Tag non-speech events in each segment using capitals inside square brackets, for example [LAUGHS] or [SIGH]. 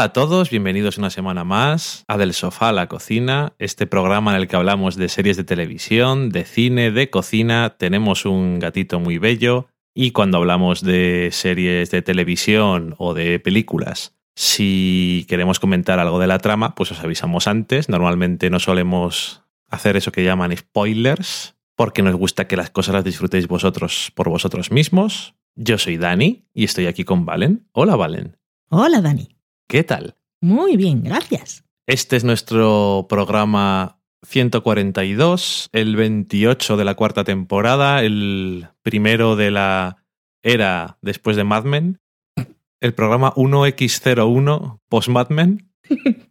Hola a todos, bienvenidos una semana más a Del Sofá a la Cocina, este programa en el que hablamos de series de televisión, de cine, de cocina. Tenemos un gatito muy bello y cuando hablamos de series de televisión o de películas, si queremos comentar algo de la trama, pues os avisamos antes. Normalmente no solemos hacer eso que llaman spoilers, porque nos gusta que las cosas las disfrutéis vosotros por vosotros mismos. Yo soy Dani y estoy aquí con Valen. Hola, Valen. Hola, Dani. ¿Qué tal? Muy bien, gracias. Este es nuestro programa 142, el 28 de la cuarta temporada, el primero de la era después de Mad Men, el programa 1X01 post Mad Men. [LAUGHS]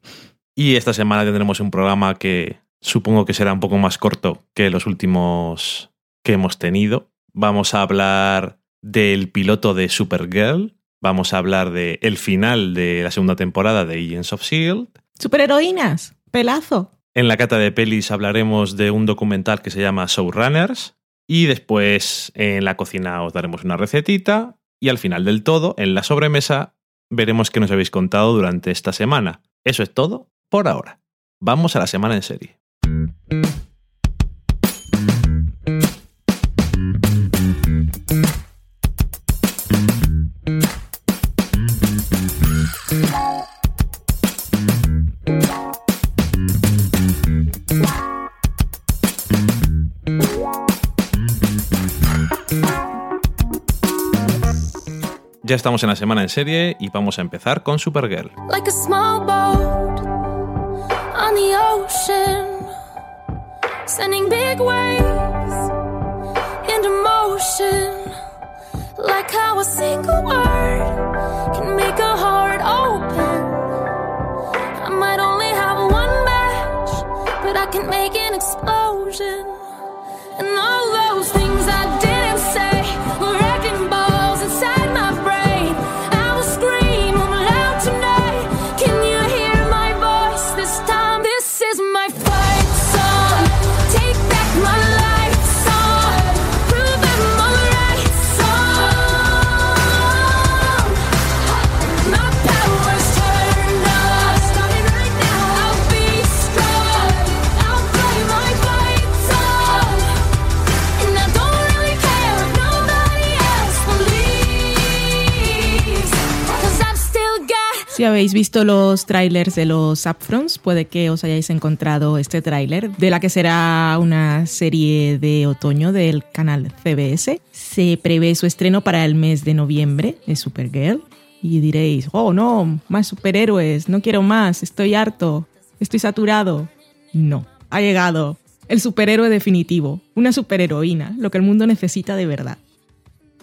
y esta semana tendremos un programa que supongo que será un poco más corto que los últimos que hemos tenido. Vamos a hablar del piloto de Supergirl, vamos a hablar de el final de la segunda temporada de Agents of Shield. Superheroínas, pelazo. En la cata de pelis hablaremos de un documental que se llama Showrunners y después en la cocina os daremos una recetita y al final del todo, en la sobremesa, veremos qué nos habéis contado durante esta semana. Eso es todo por ahora. Vamos a la semana en serie. Ya estamos en la semana en serie y vamos a empezar con Supergirl. like a small boat on the ocean, sending big waves into motion. Like how a single word can make a heart open. I might only have one match, but I can make an explosion. Si habéis visto los trailers de los Upfronts, puede que os hayáis encontrado este tráiler de la que será una serie de otoño del canal CBS. Se prevé su estreno para el mes de noviembre de Supergirl. Y diréis, oh no, más superhéroes, no quiero más, estoy harto, estoy saturado. No, ha llegado el superhéroe definitivo, una superheroína, lo que el mundo necesita de verdad.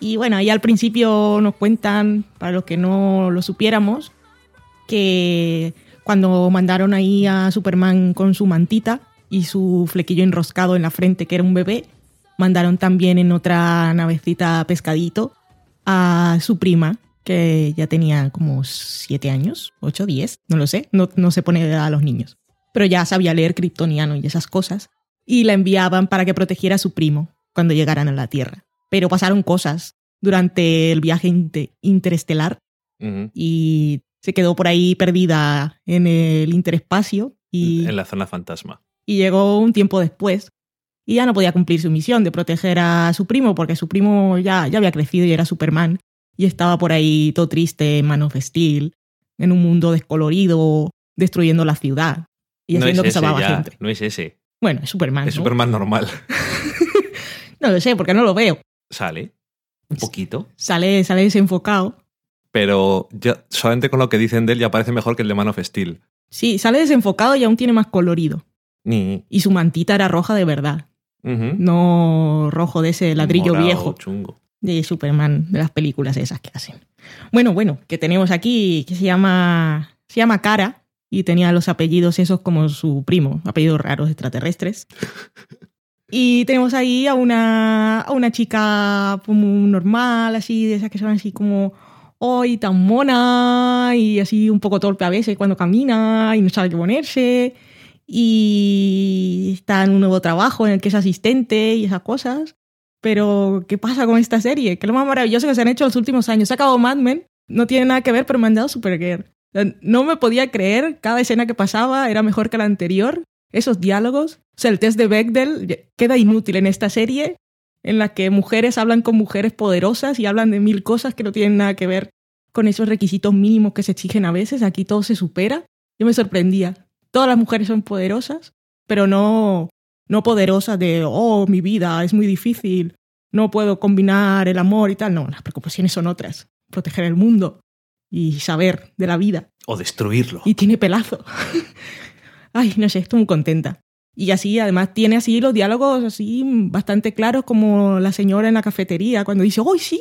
Y bueno, ahí al principio nos cuentan, para los que no lo supiéramos, que cuando mandaron ahí a Superman con su mantita y su flequillo enroscado en la frente, que era un bebé, mandaron también en otra navecita pescadito a su prima, que ya tenía como siete años, ocho, diez, no lo sé, no, no se pone a los niños, pero ya sabía leer kryptoniano y esas cosas, y la enviaban para que protegiera a su primo cuando llegaran a la Tierra. Pero pasaron cosas durante el viaje inte- interestelar y se quedó por ahí perdida en el interespacio y, En la zona fantasma. y llegó un tiempo después y ya no podía cumplir su misión de proteger a su primo porque su primo ya, ya había crecido y era Superman y estaba por ahí todo triste en Man of Steel, en un mundo descolorido, destruyendo la ciudad y no haciendo es que salvaba ya, gente. no es ese. Bueno, es Superman. Es ¿no? Superman normal. [LAUGHS] No lo sé porque no lo veo. Sale un poquito, Sale, sale desenfocado. Pero ya, solamente con lo que dicen de él ya parece mejor que el de Man of Steel. Sí, sale desenfocado y aún tiene más colorido. Ni. Y su mantita era roja de verdad. No rojo de ese ladrillo Morado, viejo Chungo. de Superman, de las películas esas que hacen. Bueno, bueno, que tenemos aquí, que se llama, se llama Cara y tenía los apellidos esos como su primo, apellidos raros extraterrestres. [LAUGHS] Y tenemos ahí a una, a una chica como normal, así, de esas que son así como, hoy tan mona y así un poco torpe a veces cuando camina y no sabe qué ponerse. Y está en un nuevo trabajo en el que es asistente y esas cosas. Pero, ¿qué pasa con esta serie? Que lo más maravilloso que se han hecho en los últimos años. Se acabado Mad Men, no tiene nada que ver, pero me han dado Supergirl. No me podía creer, cada escena que pasaba era mejor que la anterior. Esos diálogos, o sea, el test de Bechdel queda inútil en esta serie, en la que mujeres hablan con mujeres poderosas y hablan de mil cosas que no tienen nada que ver con esos requisitos mínimos que se exigen a veces. Aquí todo se supera. Yo me sorprendía. Todas las mujeres son poderosas, pero no, no poderosas de, oh, mi vida es muy difícil, no puedo combinar el amor y tal. No, las preocupaciones son otras. Proteger el mundo y saber de la vida. O destruirlo. Y tiene pelazo. [LAUGHS] Ay, no sé, estoy muy contenta. Y así, además, tiene así los diálogos así bastante claros como la señora en la cafetería cuando dice, ¡oh, sí!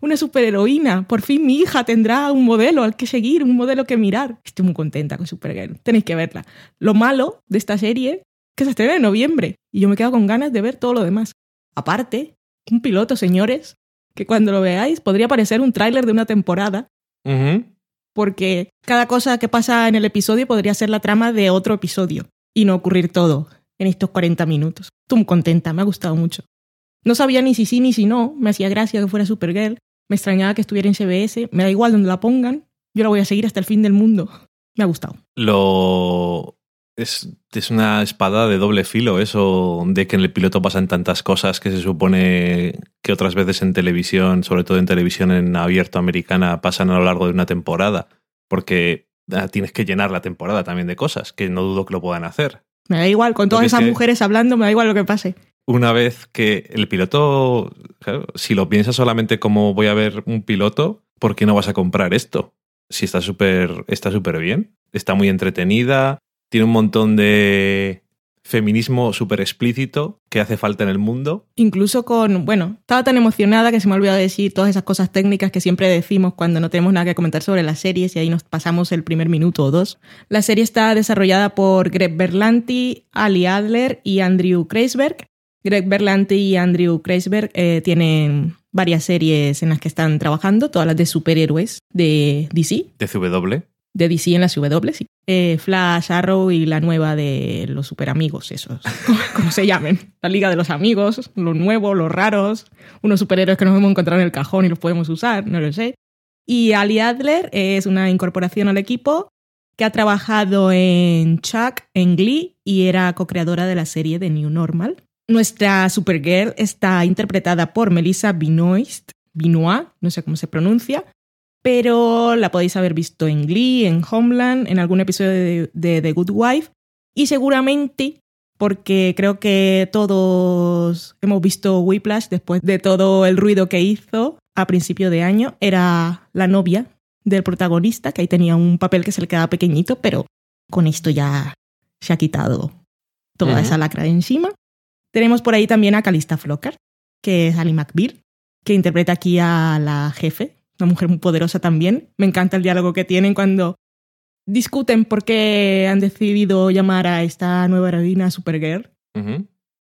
Una superheroína. Por fin mi hija tendrá un modelo al que seguir, un modelo que mirar. Estoy muy contenta con Supergirl. Tenéis que verla. Lo malo de esta serie que se estrena en noviembre y yo me quedo con ganas de ver todo lo demás. Aparte, un piloto, señores, que cuando lo veáis podría parecer un tráiler de una temporada. Porque cada cosa que pasa en el episodio podría ser la trama de otro episodio y no ocurrir todo en estos 40 minutos. Estoy muy contenta, me ha gustado mucho. No sabía ni si sí ni si no, me hacía gracia que fuera Supergirl, me extrañaba que estuviera en CBS, me da igual donde la pongan, yo la voy a seguir hasta el fin del mundo. [LAUGHS] Me ha gustado. Lo es, es, una espada de doble filo eso de que en el piloto pasan tantas cosas que se supone que otras veces en televisión, sobre todo en televisión en abierto americana, pasan a lo largo de una temporada. Porque ah, tienes que llenar la temporada también de cosas, que no dudo que lo puedan hacer. Me da igual, con todas esas mujeres hablando, me da igual lo que pase. Una vez que el piloto, si lo piensas solamente como voy a ver un piloto, ¿por qué no vas a comprar esto? Si está súper está súper bien, está muy entretenida, tiene un montón de feminismo súper explícito que hace falta en el mundo. Incluso con, bueno, estaba tan emocionada que se me ha olvidado decir todas esas cosas técnicas que siempre decimos cuando no tenemos nada que comentar sobre las series y ahí nos pasamos el primer minuto o dos. La serie está desarrollada por Greg Berlanti, Ali Adler y Andrew Kreisberg. Greg Berlanti y Andrew Kreisberg eh, tienen varias series en las que están trabajando, todas las de superhéroes de DC. De CW de DC en la CW, sí. Eh, Flash, Arrow y la nueva de los superamigos, esos, [LAUGHS] como se llamen. La Liga de los Amigos, los nuevos, los raros, unos superhéroes que nos hemos encontrado en el cajón y los podemos usar, no lo sé. Y Ali Adler es una incorporación al equipo que ha trabajado en Chuck, en Glee y era co-creadora de la serie de New Normal. Nuestra Supergirl está interpretada por Melissa Benoist, Binois, no sé cómo se pronuncia, pero la podéis haber visto en Glee, en Homeland, en algún episodio de, The Good Wife y seguramente porque creo que todos hemos visto Whiplash después de todo el ruido que hizo a principio de año. Era la novia del protagonista, que ahí tenía un papel que se le quedaba pequeñito, pero con esto ya se ha quitado toda esa lacra de encima. Tenemos por ahí también a Calista Flocker, que es Ali McBeal, que interpreta aquí a la jefe una mujer muy poderosa también. Me encanta el diálogo que tienen cuando discuten por qué han decidido llamar a esta nueva heroína Supergirl.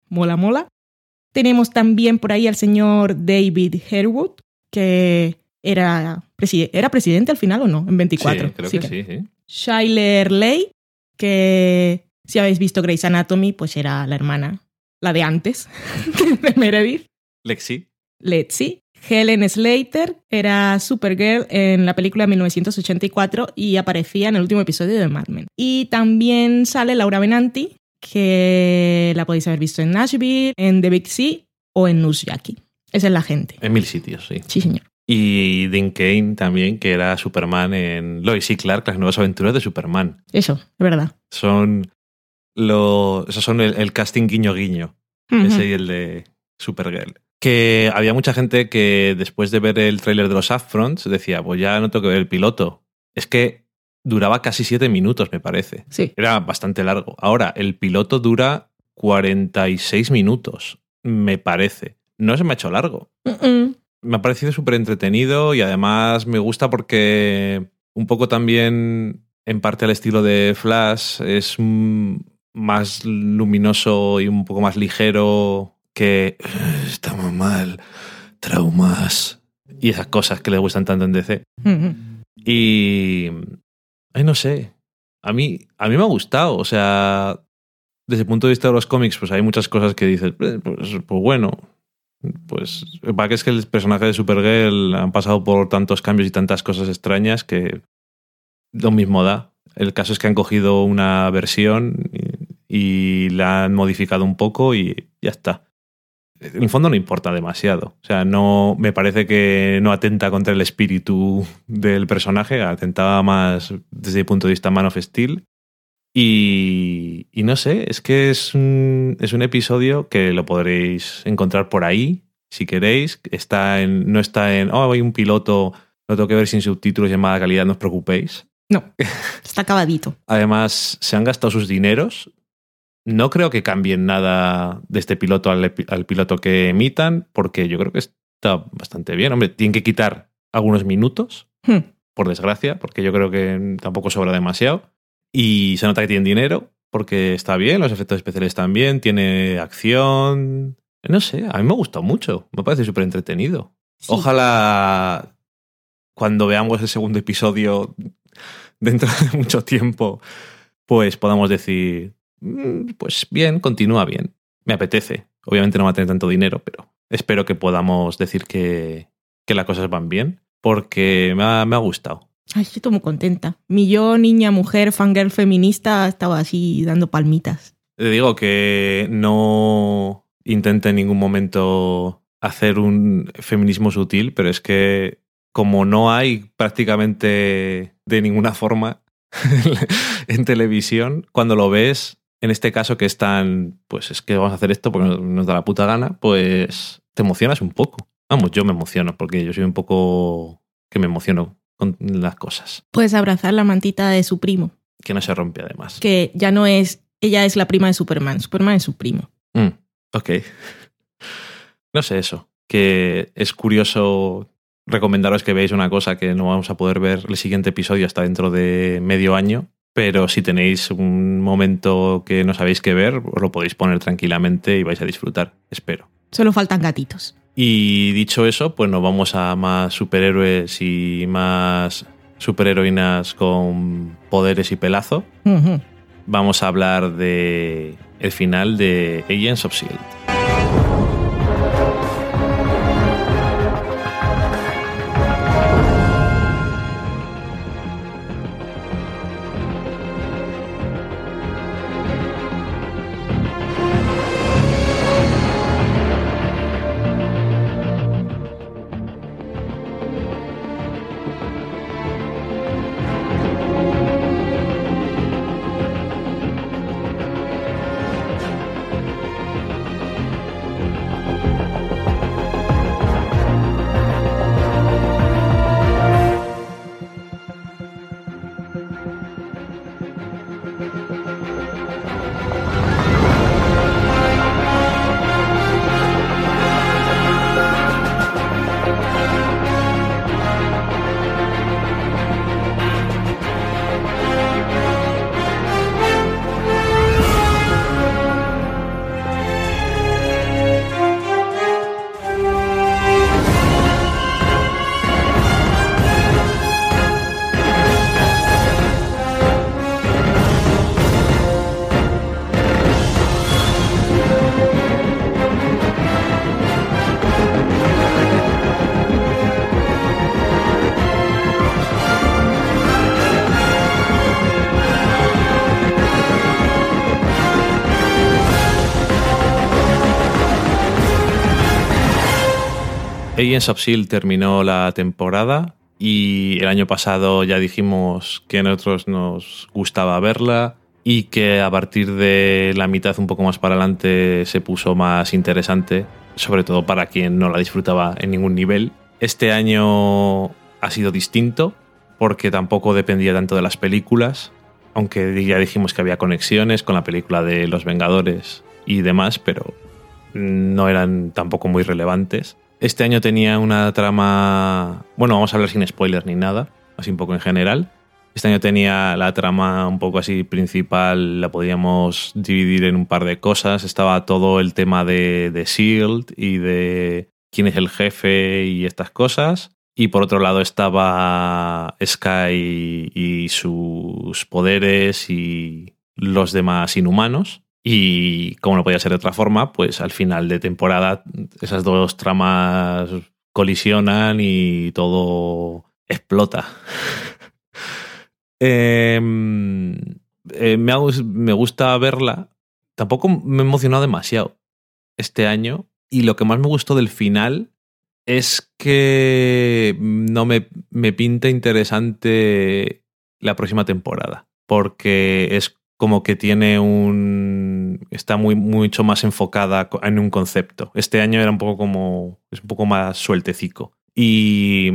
Mola, mola. Tenemos también por ahí al señor David Herwood, que era, era presidente al final o no, en 24. Sí, creo que sí, sí. Shyler Lay, que si habéis visto Grey's Anatomy, pues era la hermana, la de antes, [LAUGHS] de Meredith. Lexi. Lexi. Helen Slater era Supergirl en la película de 1984 y aparecía en el último episodio de Mad Men. Y también sale Laura Benanti, que la podéis haber visto en Nashville, en The Big Sea o en Newsjackie. Esa es la gente. En mil sitios, sí. Sí, señor. Y Dean Kane también, que era Superman en Lois y Clark, las nuevas aventuras de Superman. Eso, es verdad. Son lo, esos son el, casting guiño guiño. Ese y el de Supergirl que había mucha gente que después de ver el tráiler de los Upfronts decía, pues ya no tengo que ver el piloto. Es que duraba casi siete minutos, me parece. Sí. Era bastante largo. Ahora, el piloto dura 46 minutos, me parece. No se me ha hecho largo. Me ha parecido súper entretenido y además me gusta porque un poco también, en parte al estilo de Flash, es más luminoso y un poco más ligero que estamos mal, traumas y esas cosas que le gustan tanto en DC. Y. Ay, no sé. A mí, a mí me ha gustado. O sea, desde el punto de vista de los cómics, pues hay muchas cosas que dices, eh, pues, pues bueno. Pues para que es que el personaje de Supergirl han pasado por tantos cambios y tantas cosas extrañas que lo mismo da. El caso es que han cogido una versión y, y la han modificado un poco y ya está. En el fondo no importa demasiado. O sea, no me parece que no atenta contra el espíritu del personaje, atentaba más desde el punto de vista Man of Steel. Y, y no sé, es que es un, es un episodio que lo podréis encontrar por ahí, si queréis. Está en, no está en, oh, hay un piloto, lo tengo que ver sin subtítulos y en mala calidad, no os preocupéis. No, [LAUGHS] está acabadito. Además, se han gastado sus dineros. No creo que cambien nada de este piloto al, al piloto que emitan, porque yo creo que está bastante bien. Hombre, tienen que quitar algunos minutos, Hmm. por desgracia, porque yo creo que tampoco sobra demasiado. Y se nota que tienen dinero, porque está bien, los efectos especiales bien, tiene acción. No sé, a mí me ha gustado mucho. Me parece súper entretenido. Sí. Ojalá cuando veamos el segundo episodio dentro de [LAUGHS] mucho tiempo, pues podamos decir, "Mm, pues bien, continúa bien. Me apetece. Obviamente no va a tener tanto dinero, pero espero que podamos decir que, que las cosas van bien, porque me ha, me ha gustado. Ay, estoy muy contenta. Mi yo, niña, mujer, fangirl feminista, estaba así dando palmitas. Te digo que no intente en ningún momento hacer un feminismo sutil, pero es que como no hay prácticamente de ninguna forma [LAUGHS] en televisión, cuando lo ves, en este caso que es tan, pues es que vamos a hacer esto porque nos- nos da la puta gana, pues te emocionas un poco. Vamos, yo me emociono porque yo soy un poco que me emociono con las cosas, Puedes abrazar la mantita de su primo, que no se rompe además. que ya no es, ella es la prima de Superman, Superman es su primo. Mm, ok. [LAUGHS] No sé eso. Que es curioso recomendaros que veáis una cosa que no vamos a poder ver el siguiente episodio hasta dentro de medio año. Pero si tenéis un momento que no sabéis qué ver, os lo podéis poner tranquilamente y vais a disfrutar. Espero. Solo faltan gatitos. Y dicho eso, pues nos vamos a más superhéroes y más superheroínas con poderes y pelazo. Vamos a hablar de el final de Agents of Shield. Agents of Shield terminó la temporada y el año pasado ya dijimos que a nosotros nos gustaba verla y que a partir de la mitad un poco más para adelante se puso más interesante, sobre todo para quien no la disfrutaba en ningún nivel. Este año ha sido distinto porque tampoco dependía tanto de las películas, aunque ya dijimos que había conexiones con la película de Los Vengadores y demás, pero no eran tampoco muy relevantes. Este año tenía una trama. Bueno, vamos a hablar sin spoilers ni nada, así un poco en general. Este año tenía la trama un poco así principal, la podíamos dividir en un par de cosas. Estaba todo el tema de, de Shield y de quién es el jefe y estas cosas. Y por otro lado estaba Sky y sus poderes y los demás inhumanos. Y como no podía ser de otra forma, pues al final de temporada esas dos tramas colisionan y todo explota. [LAUGHS] Em, eh, me, me gusta verla. Tampoco me he emocionado demasiado este año. Y lo que más me gustó del final es que no me, me pinta interesante la próxima temporada. Porque es como que tiene un. está muy, mucho más enfocada en un concepto. Este año era un poco como. es un poco más sueltecico. Y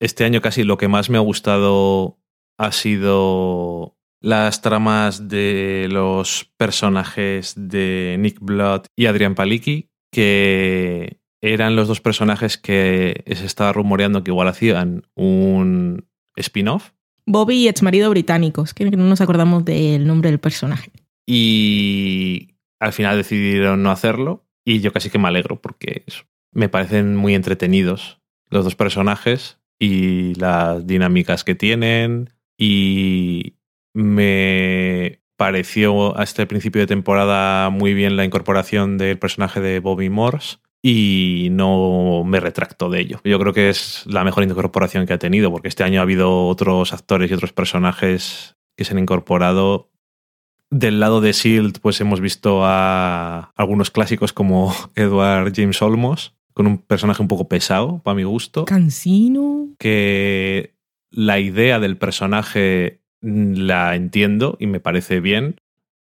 este año casi lo que más me ha gustado ha sido las tramas de los personajes de Nick Blood y Adrian Palicki, que eran los dos personajes que se estaba rumoreando que igual hacían un spin-off. Bobby y exmarido británicos, que no nos acordamos del nombre del personaje. Y al final decidieron no hacerlo. Y yo casi que me alegro porque me parecen muy entretenidos los dos personajes y las dinámicas que tienen. Y me pareció hasta el principio de temporada muy bien la incorporación del personaje de Bobby Morse. Y no me retracto de ello. Yo creo que es la mejor incorporación que ha tenido, porque este año ha habido otros actores y otros personajes que se han incorporado del lado de Shield, pues hemos visto a algunos clásicos como [LAUGHS] Edward James Olmos, con un personaje un poco pesado, para mi gusto. Cansino. Que la idea del personaje la entiendo y me parece bien.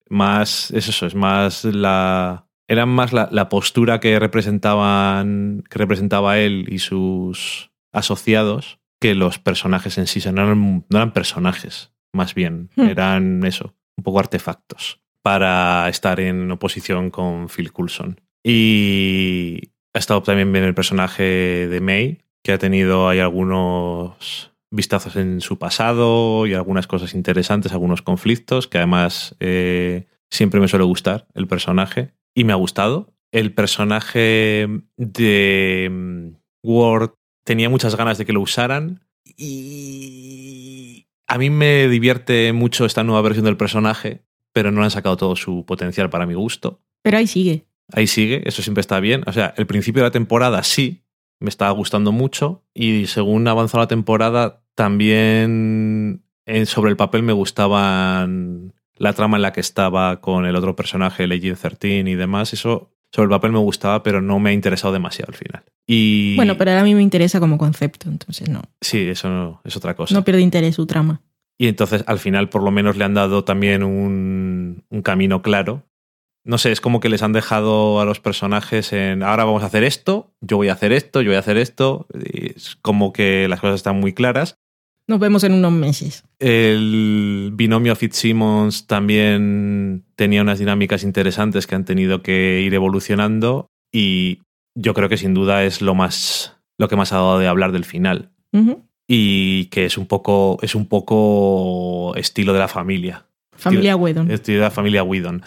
Más, es eso, es más la. Era más la, la postura que representaban. que representaba él y sus asociados que los personajes en sí. O sea, no eran, no eran personajes, más bien. Hmm. Eran eso, un poco artefactos para estar en oposición con Phil Coulson. Y ha estado también bien el personaje de May, que ha tenido ahí algunos vistazos en su pasado y algunas cosas interesantes, algunos conflictos, que además eh, siempre me suele gustar el personaje y me ha gustado. El personaje de mm, Ward tenía muchas ganas de que lo usaran y a mí me divierte mucho esta nueva versión del personaje, pero no le han sacado todo su potencial para mi gusto. Pero ahí sigue. Ahí sigue, eso siempre está bien. O sea, el principio de la temporada sí, me estaba gustando mucho y según avanzó la temporada también eh, sobre el papel me gustaban la trama en la que estaba con el otro personaje, Legend 13 y demás. Eso sobre el papel me gustaba, pero no me ha interesado demasiado al final. Y Bueno, pero ahora a mí me interesa como concepto, entonces no. sí, eso no, es otra cosa. No pierde interés su trama. Y entonces al final por lo menos le han dado también un, un camino claro. No sé, es como que les han dejado a los personajes en ahora vamos a hacer esto, yo voy a hacer esto, yo voy a hacer esto. Y es como que las cosas están muy claras. Nos vemos en unos meses. El binomio Fitzsimmons también tenía unas dinámicas interesantes que han tenido que ir evolucionando y yo creo que sin duda es lo más lo que más ha dado de hablar del final y que es un poco es un poco estilo de la familia. Familia Whedon. Estilo de la familia Whedon.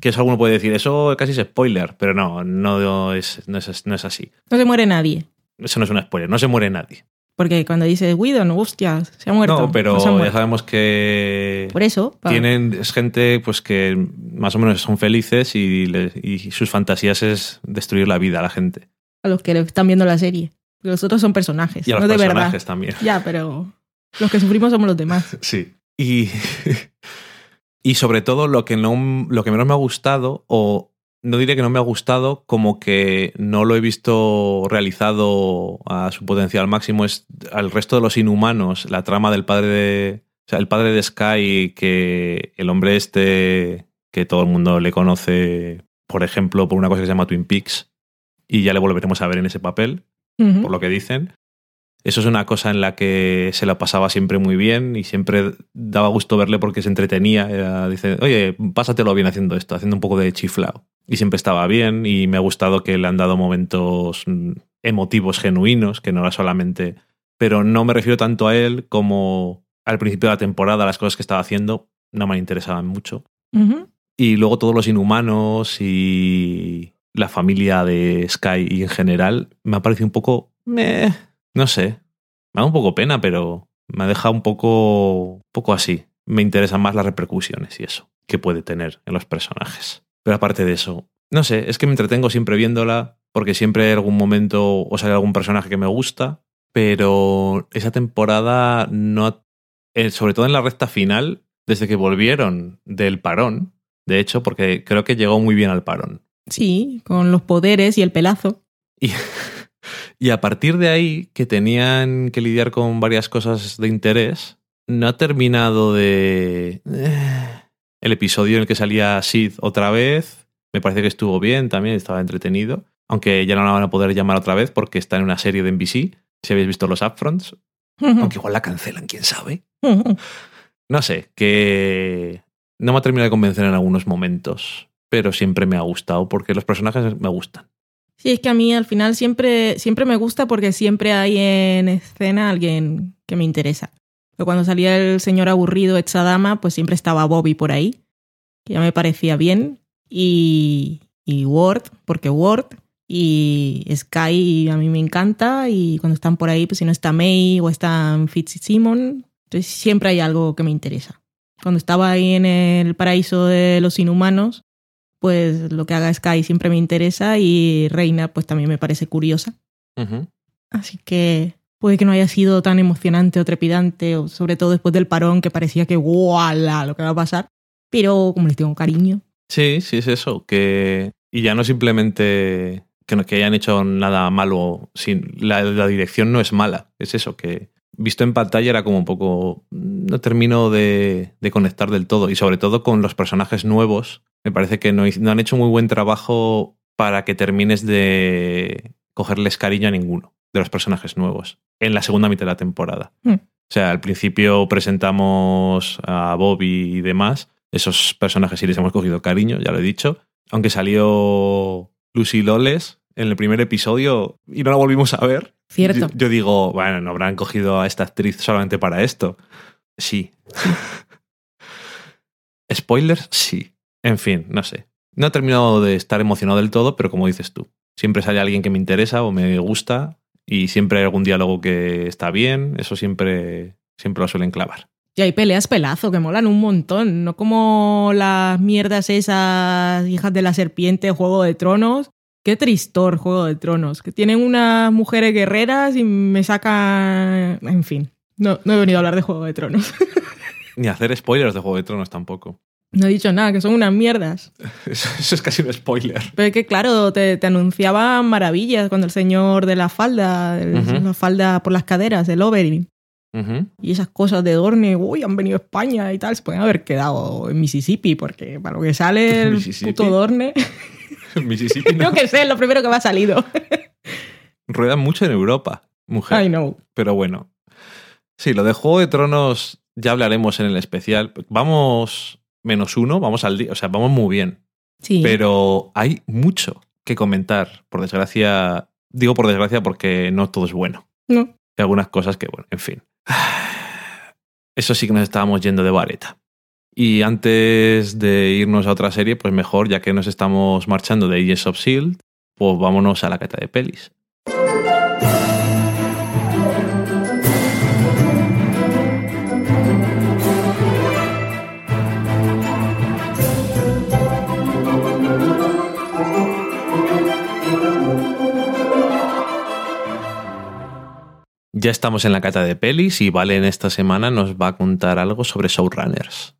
Que eso alguno puede decir, eso casi es spoiler, pero no, no es, no es, no es así. No se muere nadie. Eso no es un spoiler, no se muere nadie. Porque cuando dice Whedon, hostia, se ha muerto. no, pero No ya sabemos que Por eso. pa- tienen es gente pues que más o menos son felices y, le- y sus fantasías es destruir la vida a la gente. A los que están viendo la serie. Porque Los otros son personajes. Y a no los de verdad. personajes también. Ya, pero los que sufrimos somos los demás. [LAUGHS] Sí. Y, [LAUGHS] y sobre todo lo que, no, lo que menos me ha gustado, o no diré que no me ha gustado, como que no lo he visto realizado a su potencial máximo, es al resto de los inhumanos, la trama del padre de... O sea, el padre de Sky, que el hombre este, que todo el mundo le conoce, por ejemplo, por una cosa que se llama Twin Peaks, y ya le volveremos a ver en ese papel por lo que dicen. Eso es una cosa en la que se la pasaba siempre muy bien y siempre daba gusto verle porque se entretenía. Era- dice, oye, pásatelo bien haciendo esto, haciendo un poco de chiflao. Y siempre estaba bien y me ha gustado que le han dado momentos mm, emotivos genuinos, que no era solamente... Pero no me refiero tanto a él como al principio de la temporada, las cosas que estaba haciendo no me interesaban mucho. Y luego todos los inhumanos y la familia de Sky y en general me ha parecido un poco... meh, no sé. Me da un poco pena, pero me ha dejado un poco, un poco así. Me interesan más las repercusiones y eso que puede tener en los personajes. Pero aparte de eso, no sé, es que me entretengo siempre viéndola porque siempre hay algún momento o sale algún personaje que me gusta, pero esa temporada no ha eh, sobre todo en la recta final, desde que volvieron del parón, de hecho, porque creo que llegó muy bien al parón. Sí, con los poderes y el pelazo. Y, [LAUGHS] y a partir de ahí, que tenían que lidiar con varias cosas de interés, no ha terminado de... eh, El episodio en el que salía Sid otra vez, me parece que estuvo bien también, estaba entretenido, aunque ya no la van a poder llamar otra vez porque está en una serie de NBC, si habéis visto los upfronts, aunque igual la cancelan, quién sabe. No sé, que no me ha terminado de convencer en algunos momentos, pero siempre me ha gustado porque los personajes me gustan. Sí, es que a mí al final siempre, siempre me gusta porque siempre hay en escena alguien que me interesa. Pero cuando salía el señor aburrido Echadama, pues siempre estaba Bobby por ahí, que ya me parecía bien. Y, y Ward, porque Ward. Y Sky a mí me encanta. Y cuando están por ahí, pues si no está May o están Fitzsimon, entonces siempre hay algo que me interesa. Cuando estaba ahí en el paraíso de los inhumanos, pues lo que haga Sky siempre me interesa y Reina pues también me parece curiosa. Así que puede que no haya sido tan emocionante o trepidante, o sobre todo después del parón que parecía que ¡guala! lo que va a pasar. Pero como les tengo cariño. Sí, sí, es eso. Que, y ya no simplemente que, no, que hayan hecho nada malo. Sin, la, la dirección no es mala. Es eso, que visto en pantalla era como un poco. No termino de, de conectar del todo. Y sobre todo con los personajes nuevos. Me parece que no han hecho muy buen trabajo para que termines de cogerles cariño a ninguno de los personajes nuevos en la segunda mitad de la temporada. Hmm. O sea, al principio presentamos a Bobby y demás. Esos personajes sí les hemos cogido cariño, ya lo he dicho. Aunque salió Lucy Loles en el primer episodio y no la volvimos a ver. Cierto. Yo, yo digo, bueno, no habrán cogido a esta actriz solamente para esto. Sí. [LAUGHS] Spoilers, sí. En fin, no sé. No he terminado de estar emocionado del todo, pero como dices tú, siempre sale alguien que me interesa o me gusta y siempre hay algún diálogo que está bien. Eso siempre, siempre lo suelen clavar. Y hay peleas pelazo que molan un montón, no como las mierdas esas hijas de la serpiente, Juego de Tronos. Qué tristor Juego de Tronos, que tienen unas mujeres guerreras y me sacan... En fin, no, no he venido a hablar de Juego de Tronos. [LAUGHS] Ni hacer spoilers de Juego de Tronos tampoco. No he dicho nada, que son unas mierdas. [LAUGHS] Eso, eso es casi un spoiler. Pero es que, claro, te, te anunciaban maravillas cuando el señor de la falda, el- la falda por las caderas, el Oberyn, Ujú. y esas cosas de Dorne, uy, han venido a España y tal, se pueden haber quedado en Mississippi, porque para lo que sale [LAUGHS] el puto Dorne, [LAUGHS] Mississippi no. yo que sé, es lo primero que me ha salido. [LAUGHS] Ruedan mucho en Europa, mujer. I know. Pero bueno. Sí, lo de Juego de Tronos ya hablaremos en el especial. Vamos menos uno, vamos al día. O sea, vamos muy bien. Sí. Pero hay mucho que comentar. Por desgracia. Digo por desgracia porque no todo es bueno. No. Hay algunas cosas que, bueno, en fin. [SIGHS] Eso sí que nos estábamos yendo de vareta. Y antes de irnos a otra serie, pues mejor, ya que nos estamos marchando de Agents of Shield, pues vámonos a la cata de pelis. Ya estamos en la cata de pelis y Vale en esta semana nos va a contar algo sobre showrunners.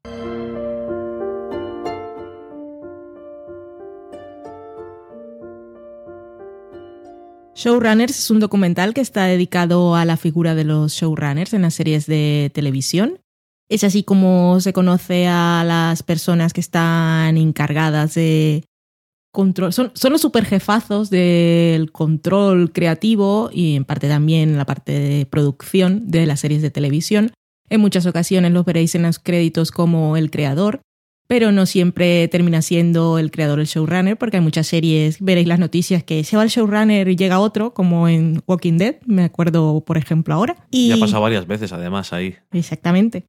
Showrunners es un documental que está dedicado a la figura de los showrunners en las series de televisión. Es así como se conoce a las personas que están encargadas de control. Son, los superjefazos del control creativo y en parte también la parte de producción de las series de televisión. En muchas ocasiones los veréis en los créditos como el creador, pero no siempre termina siendo el creador el showrunner, porque hay muchas series, veréis las noticias que se va el showrunner y llega otro, como en Walking Dead, me acuerdo por ejemplo ahora. Y... Ya ha pasado varias veces además ahí. Exactamente.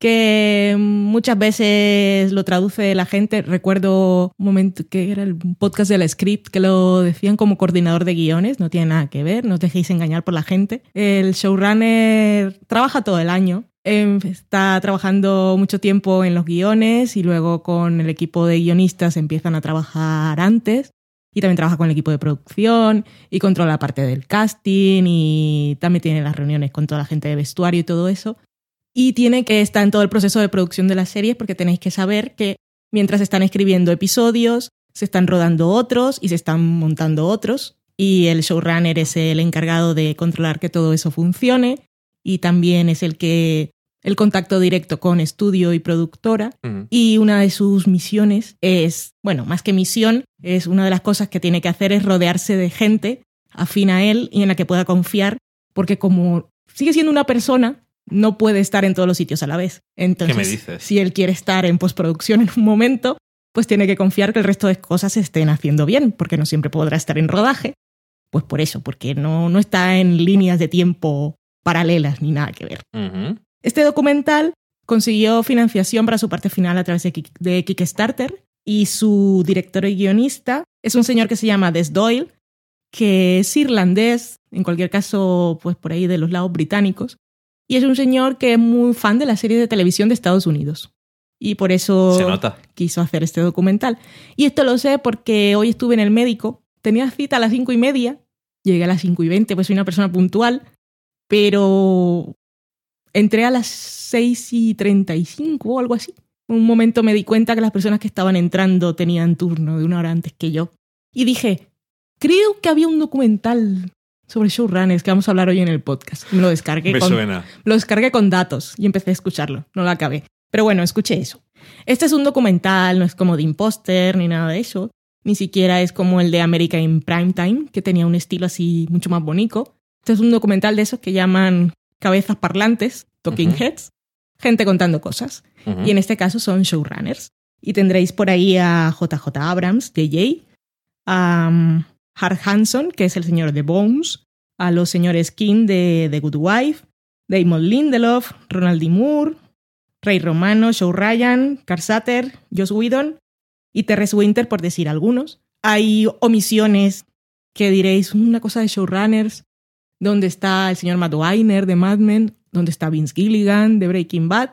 Que muchas veces lo traduce la gente. Recuerdo un momento que era el podcast del script que lo decían como coordinador de guiones. No tiene nada que ver, no os dejéis engañar por la gente. El showrunner trabaja todo el año. Em, Está trabajando mucho tiempo en los guiones y luego con el equipo de guionistas empiezan a trabajar antes y también trabaja con el equipo de producción y controla la parte del casting y también tiene las reuniones con toda la gente de vestuario y todo eso. y tiene que estar en todo el proceso de producción de las series porque tenéis que saber que mientras están escribiendo episodios, se están rodando otros y se están montando otros y el showrunner es el encargado de controlar que todo eso funcione y también es el que el contacto directo con estudio y productora y una de sus misiones es, bueno, más que misión, es una de las cosas que tiene que hacer es rodearse de gente afín a él y en la que pueda confiar, porque como sigue siendo una persona, no puede estar en todos los sitios a la vez. Entonces, me dices? si él quiere estar en postproducción en un momento, pues tiene que confiar que el resto de cosas se estén haciendo bien, porque no siempre podrá estar en rodaje. Pues por eso, porque no, no está en líneas de tiempo paralelas ni nada que ver. Este documental consiguió financiación para su parte final a través de, Kick- de Kickstarter y su director y guionista es un señor que se llama Des Doyle, que es irlandés, en cualquier caso, pues por ahí de los lados británicos, y es un señor que es muy fan de la serie de televisión de Estados Unidos. Y por eso Se nota. quiso hacer este documental. Y esto lo sé porque hoy estuve en el médico, tenía cita a las cinco y media, llegué a las cinco y veinte, pues soy una persona puntual, pero entré a las seis y treinta y cinco o algo así. Un momento me di cuenta que las personas que estaban entrando tenían turno de una hora antes que yo. Y dije, creo que había un documental sobre showrunners que vamos a hablar hoy en el podcast. Me lo descargué Me con suena. lo descargué con datos y empecé a escucharlo. No lo acabé. Pero bueno, escuché eso. Este es un documental, no es como de Imposter ni nada de eso. Ni siquiera es como el de America in Primetime, que tenía un estilo así mucho más bonito. Este es un documental de esos que llaman cabezas parlantes, talking heads, gente contando cosas. Y en este caso son showrunners. Y tendréis por ahí a JJ Abrams, JJ, a um, Hart Hanson, que es el señor de Bones, a los señores King de The Good Wife, Damon Lindelof, Ronald D. Moore, Ray Romano, Joe Ryan, Carl Sutter, Joss Whedon y Terrence Winter, por decir algunos. Hay omisiones que diréis, una cosa de showrunners, donde está el señor Matt Weiner de Mad Men, donde está Vince Gilligan de Breaking Bad.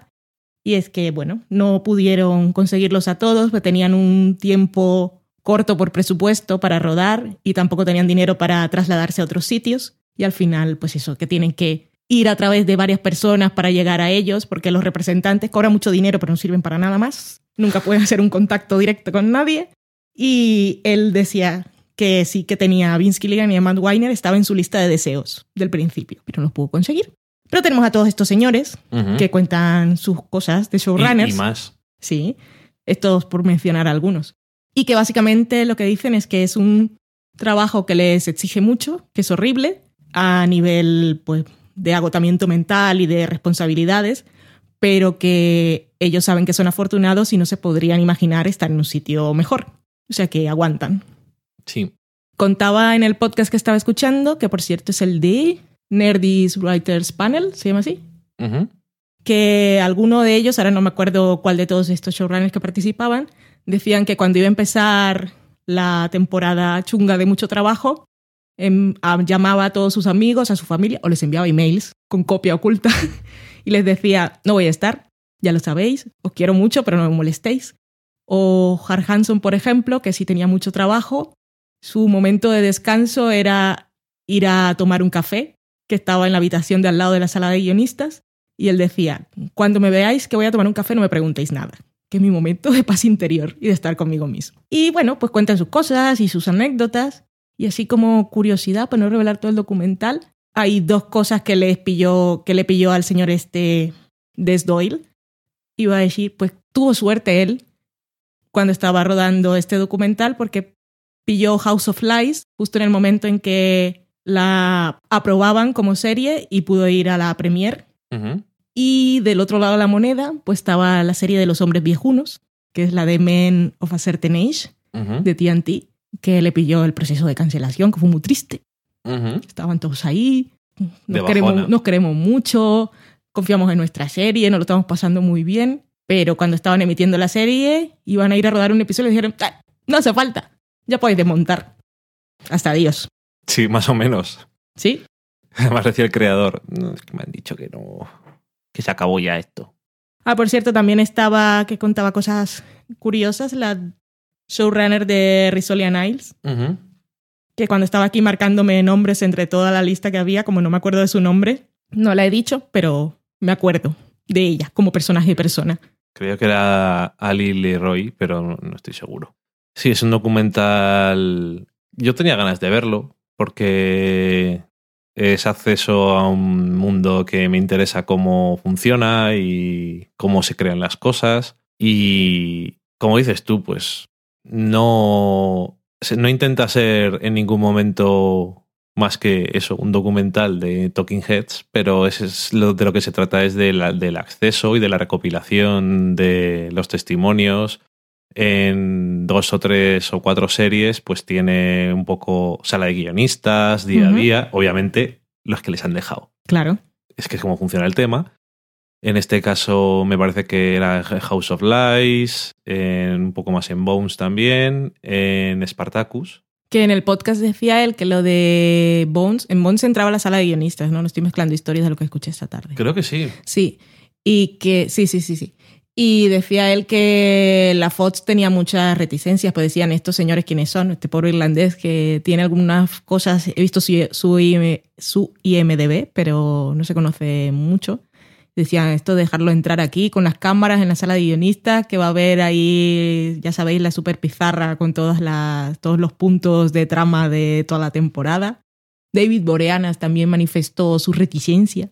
Y es que, bueno, no pudieron conseguirlos a todos, porque tenían un tiempo corto por presupuesto para rodar y tampoco tenían dinero para trasladarse a otros sitios. Y al final, pues eso, que tienen que ir a través de varias personas para llegar a ellos, porque los representantes cobran mucho dinero pero no sirven para nada más. Nunca pueden hacer un contacto directo con nadie. Y él decía que sí que tenía a Vince Gilligan y a Matt Weiner, estaba en su lista de deseos del principio, pero no los pudo conseguir. Pero tenemos a todos estos señores que cuentan sus cosas de Y- showrunners. y más. Sí, estos por mencionar algunos. Y que básicamente lo que dicen es que es un trabajo que les exige mucho, que es horrible a nivel pues, de agotamiento mental y de responsabilidades, pero que ellos saben que son afortunados y no se podrían imaginar estar en un sitio mejor. O sea que aguantan. Sí. Contaba en el podcast que estaba escuchando, que por cierto es el de Nerdys Writers Panel, ¿se llama así? Que alguno de ellos, ahora no me acuerdo cuál de todos estos showrunners que participaban, decían que cuando iba a empezar la temporada chunga de mucho trabajo, em, a- llamaba a todos sus amigos, a su familia, o les enviaba emails con copia oculta [LAUGHS] y les decía, no voy a estar, ya lo sabéis, os quiero mucho, pero no me molestéis. O Har Hanson, por ejemplo, que sí tenía mucho trabajo, su momento de descanso era ir a tomar un café, que estaba en la habitación de al lado de la sala de guionistas, y él decía, cuando me veáis que voy a tomar un café no me preguntéis nada, que es mi momento de paz interior y de estar conmigo mismo. Y bueno, pues cuentan sus cosas y sus anécdotas, y así como curiosidad, para no revelar todo el documental, hay dos cosas que le pilló, que le pilló al señor este Des Doyle. Iba a decir, pues tuvo suerte él cuando estaba rodando este documental porque pilló House of Lies justo en el momento en que la aprobaban como serie y pudo ir a la premiere Ujú. y del otro lado de la moneda, pues estaba la serie de los hombres viejunos, que es la de Men of a Certain Age, Ujú. de TNT, que le pilló el proceso de cancelación, que fue muy triste. Ujú. Estaban todos ahí, nos queremos, nos queremos mucho, confiamos en nuestra serie, nos lo estamos pasando muy bien, pero cuando estaban emitiendo la serie, iban a ir a rodar un episodio y dijeron, "Ah, no hace falta, ya podéis desmontar. Hasta Dios. Sí, más o menos. ¿Sí? Además decía el creador. "No, es que me han dicho que no. Que se acabó ya esto. Ah, por cierto, también estaba, que contaba cosas curiosas, la showrunner de Risolian Isles, Ujú. que cuando estaba aquí marcándome nombres entre toda la lista que había, como no me acuerdo de su nombre, no la he dicho, pero me acuerdo. de ella como personaje de persona. Creo que era Ali Leroy, pero no estoy seguro. Sí, es un documental. Yo tenía ganas de verlo porque es acceso a un mundo que me interesa cómo funciona y cómo se crean las cosas. Y como dices tú, pues no, no intenta ser en ningún momento más que eso, un documental de Talking Heads, pero es lo, de lo que se trata es del acceso y de la recopilación de los testimonios. En dos o tres o cuatro series, pues tiene un poco sala de guionistas, día a día, obviamente los que les han dejado. Claro. Es que es como funciona el tema. En este caso me parece que era House of Lies, en- un poco más en Bones también, en Spartacus. Que en el podcast decía él que lo de Bones, en Bones entraba a la sala de guionistas, ¿no? No estoy mezclando historias de lo que escuché esta tarde. Creo que sí. Sí, y que, sí, sí, sí, sí. Y decía él que la Fox tenía muchas reticencias, pues decían estos señores quiénes son, este pobre irlandés que tiene algunas cosas, he visto su, su, su IMDB, pero no se conoce mucho. Decían esto de dejarlo entrar aquí con las cámaras en la sala de guionistas, que va a haber ahí, ya sabéis, la super pizarra con todos los puntos de trama de toda la temporada. David Boreanas también manifestó su reticencia,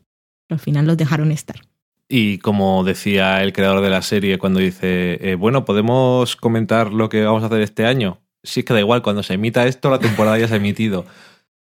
pero al final los dejaron estar. Y como decía el creador de la serie cuando dice, eh, bueno, ¿podemos comentar lo que vamos a hacer este año? Sí, es que da igual, cuando se emita esto, la temporada ya se ha emitido.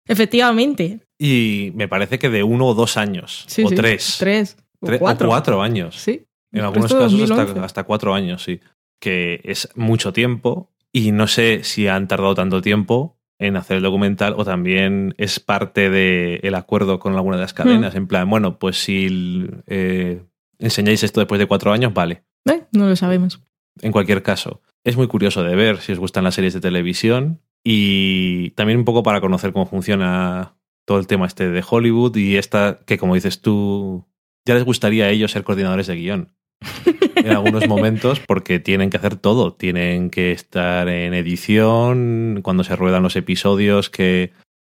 Efectivamente. Y me parece que de uno o dos años, Sí, o sí. tres, Tres. O cuatro. o cuatro años. Sí. En algunos casos 2011. hasta, hasta cuatro años, sí. Que es mucho tiempo y no sé si han tardado tanto tiempo en hacer el documental o también es parte del acuerdo con alguna de las cadenas. En plan, bueno, pues si eh, enseñáis esto después de cuatro años, vale. Eh, No lo sabemos. En cualquier caso, es muy curioso de ver si os gustan las series de televisión y también un poco para conocer cómo funciona todo el tema este de Hollywood y esta que, como dices tú, ya les gustaría a ellos ser coordinadores de guion [LAUGHS] en algunos momentos porque tienen que hacer todo. Tienen que estar en edición, cuando se ruedan los episodios, que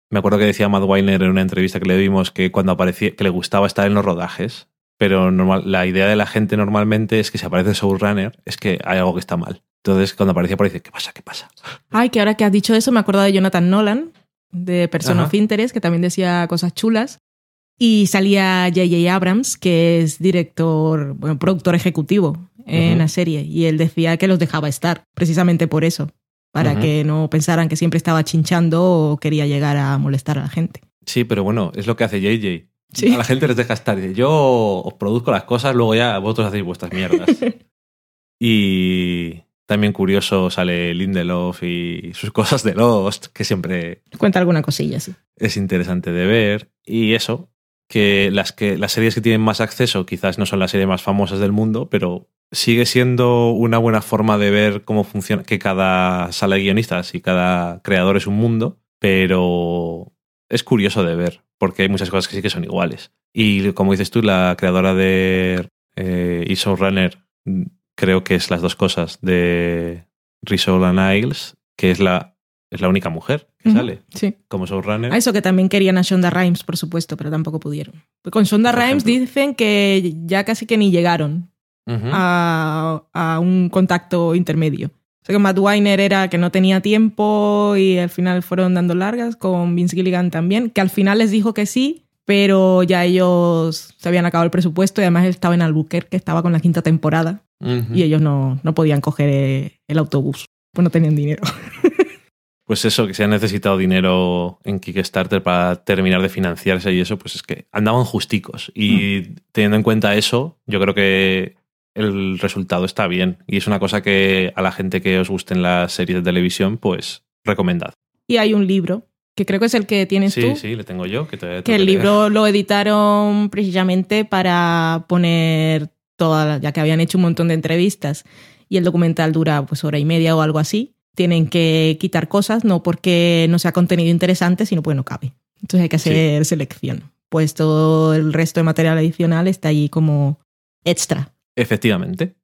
me acuerdo que decía Matt Weiner en una entrevista que le vimos que cuando aparecía, que le gustaba estar en los rodajes, pero normal, la idea de la gente normalmente es que si aparece showrunner es que hay algo que está mal. Entonces cuando aparecía por ahí dice, ¿qué pasa? ¿Qué pasa? Ay, que ahora que has dicho eso me acuerdo de Jonathan Nolan, de Person Ajá. of Interest, que también decía cosas chulas. Y salía J.J. Abrams, que es director, bueno, productor ejecutivo en la serie. Y él decía que los dejaba estar, precisamente por eso. Para que no pensaran que siempre estaba chinchando o quería llegar a molestar a la gente. Sí, pero bueno, es lo que hace JJ. Sí. A la gente les deja estar. Dice, yo os produzco las cosas, luego ya vosotros hacéis vuestras mierdas. [LAUGHS] y también curioso sale Lindelof y sus cosas de Lost, que siempre Cuenta alguna cosilla, sí. es interesante de ver. Y eso, que las, que las series que tienen más acceso quizás no son las series más famosas del mundo, pero sigue siendo una buena forma de ver cómo funciona, que cada sala de guionistas y cada creador es un mundo, pero es curioso de ver, porque hay muchas cosas que sí que son iguales. Y como dices tú, la creadora de eh, y Showrunner, mm, creo que es las dos cosas de Risola Niles, que es la, es la única mujer que sale Sí. como showrunner. A eso que también querían a Shonda Rhimes, por supuesto, pero tampoco pudieron. Pues con Shonda Por Rhimes ejemplo. dicen que ya casi que ni llegaron a, a un contacto intermedio. O sea que Matt Weiner era que no tenía tiempo y al final fueron dando largas, con Vince Gilligan también, que al final les dijo que sí, pero ya ellos se habían acabado el presupuesto y además él estaba en Albuquerque, que estaba con la quinta temporada y ellos no, no podían coger eh, el autobús, pues no tenían dinero. [LAUGHS] Pues eso, que se ha necesitado dinero en Kickstarter para terminar de financiarse y eso, pues es que andaban justicos. Y teniendo en cuenta eso, yo creo que el resultado está bien. Y es una cosa que a la gente que os gusten las series de televisión, pues recomendad. Y hay un libro, que creo que es el que tienes Sí, tú, sí, le tengo yo. Que, te, que el libro lo editaron precisamente para poner toda, ya que habían hecho un montón de entrevistas y el documental dura pues hora y media o algo así, tienen que quitar cosas, no porque no sea contenido interesante, sino porque no cabe. Entonces hay que hacer selección. Pues todo el resto de material adicional está allí como extra. Efectivamente.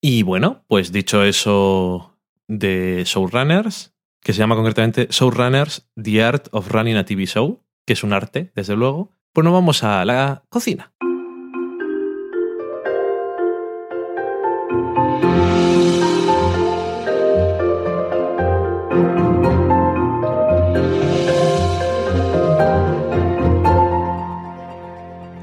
Y bueno, pues dicho eso de showrunners, que se llama concretamente Showrunners, The Art of Running a TV Show, que es un arte, desde luego, pues nos vamos a la cocina.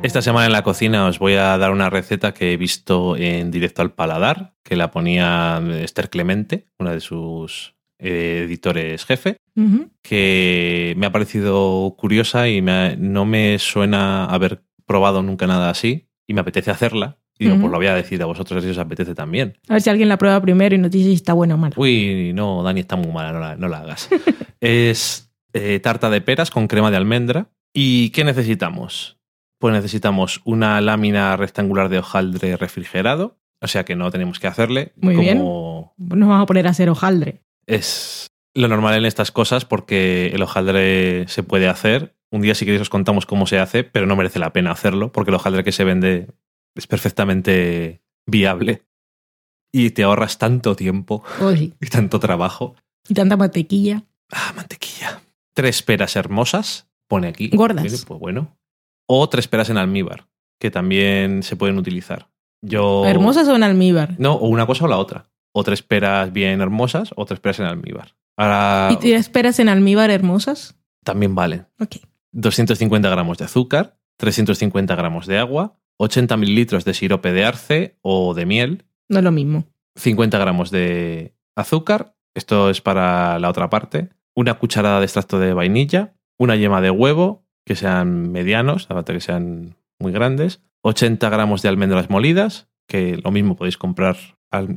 Esta semana en la cocina os voy a dar una receta que he visto en directo al paladar, que la ponía Esther Clemente, una de sus eh, editores jefe, que me ha parecido curiosa y me ha- no me suena haber probado nunca nada así y me apetece hacerla. Y digo, pues lo voy a decir a vosotros si os apetece también. A ver si alguien la prueba primero y nos dice si está buena o mala. Uy, no, Dani está muy mala, no la, no la hagas. [LAUGHS] es eh, tarta de peras con crema de almendra. ¿Y qué necesitamos? Pues necesitamos una lámina rectangular de hojaldre refrigerado, o sea que no tenemos que hacerle. Muy como Nos vamos a poner a hacer hojaldre. Es lo normal en estas cosas porque el hojaldre se puede hacer. Un día si queréis os contamos cómo se hace, pero no merece la pena hacerlo porque el hojaldre que se vende es perfectamente viable. Y te ahorras tanto tiempo y tanto trabajo. Y tanta mantequilla. Ah, mantequilla. Tres peras hermosas, pone aquí. Gordas. Pues bueno. O tres peras en almíbar, que también se pueden utilizar. Yo... Hermosas o en almíbar. No, o una cosa o la otra. O tres peras bien hermosas o tres peras en almíbar. Ahora ¿Y te esperas en almíbar hermosas? también valen Ok. 250 gramos de azúcar, 350 gramos de agua, 80 mililitros de sirope de arce o de miel, No es lo mismo. 50 gramos de azúcar, esto es para la otra parte, una cucharada de extracto de vainilla, una yema de huevo, que sean medianos, aparte que sean muy grandes, 80 gramos de almendras molidas, que lo mismo podéis comprar,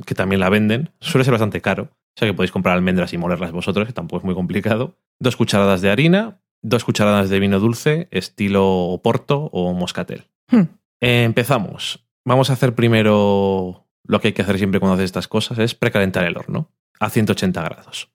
que también la venden, suele ser bastante caro, o sea que podéis comprar almendras y molerlas vosotros, que tampoco es muy complicado, dos cucharadas de harina, dos cucharadas de vino dulce, estilo Oporto o Moscatel. Hmm. Eh, empezamos. Vamos a hacer primero lo que hay que hacer siempre cuando haces estas cosas, es precalentar el horno a 180 grados.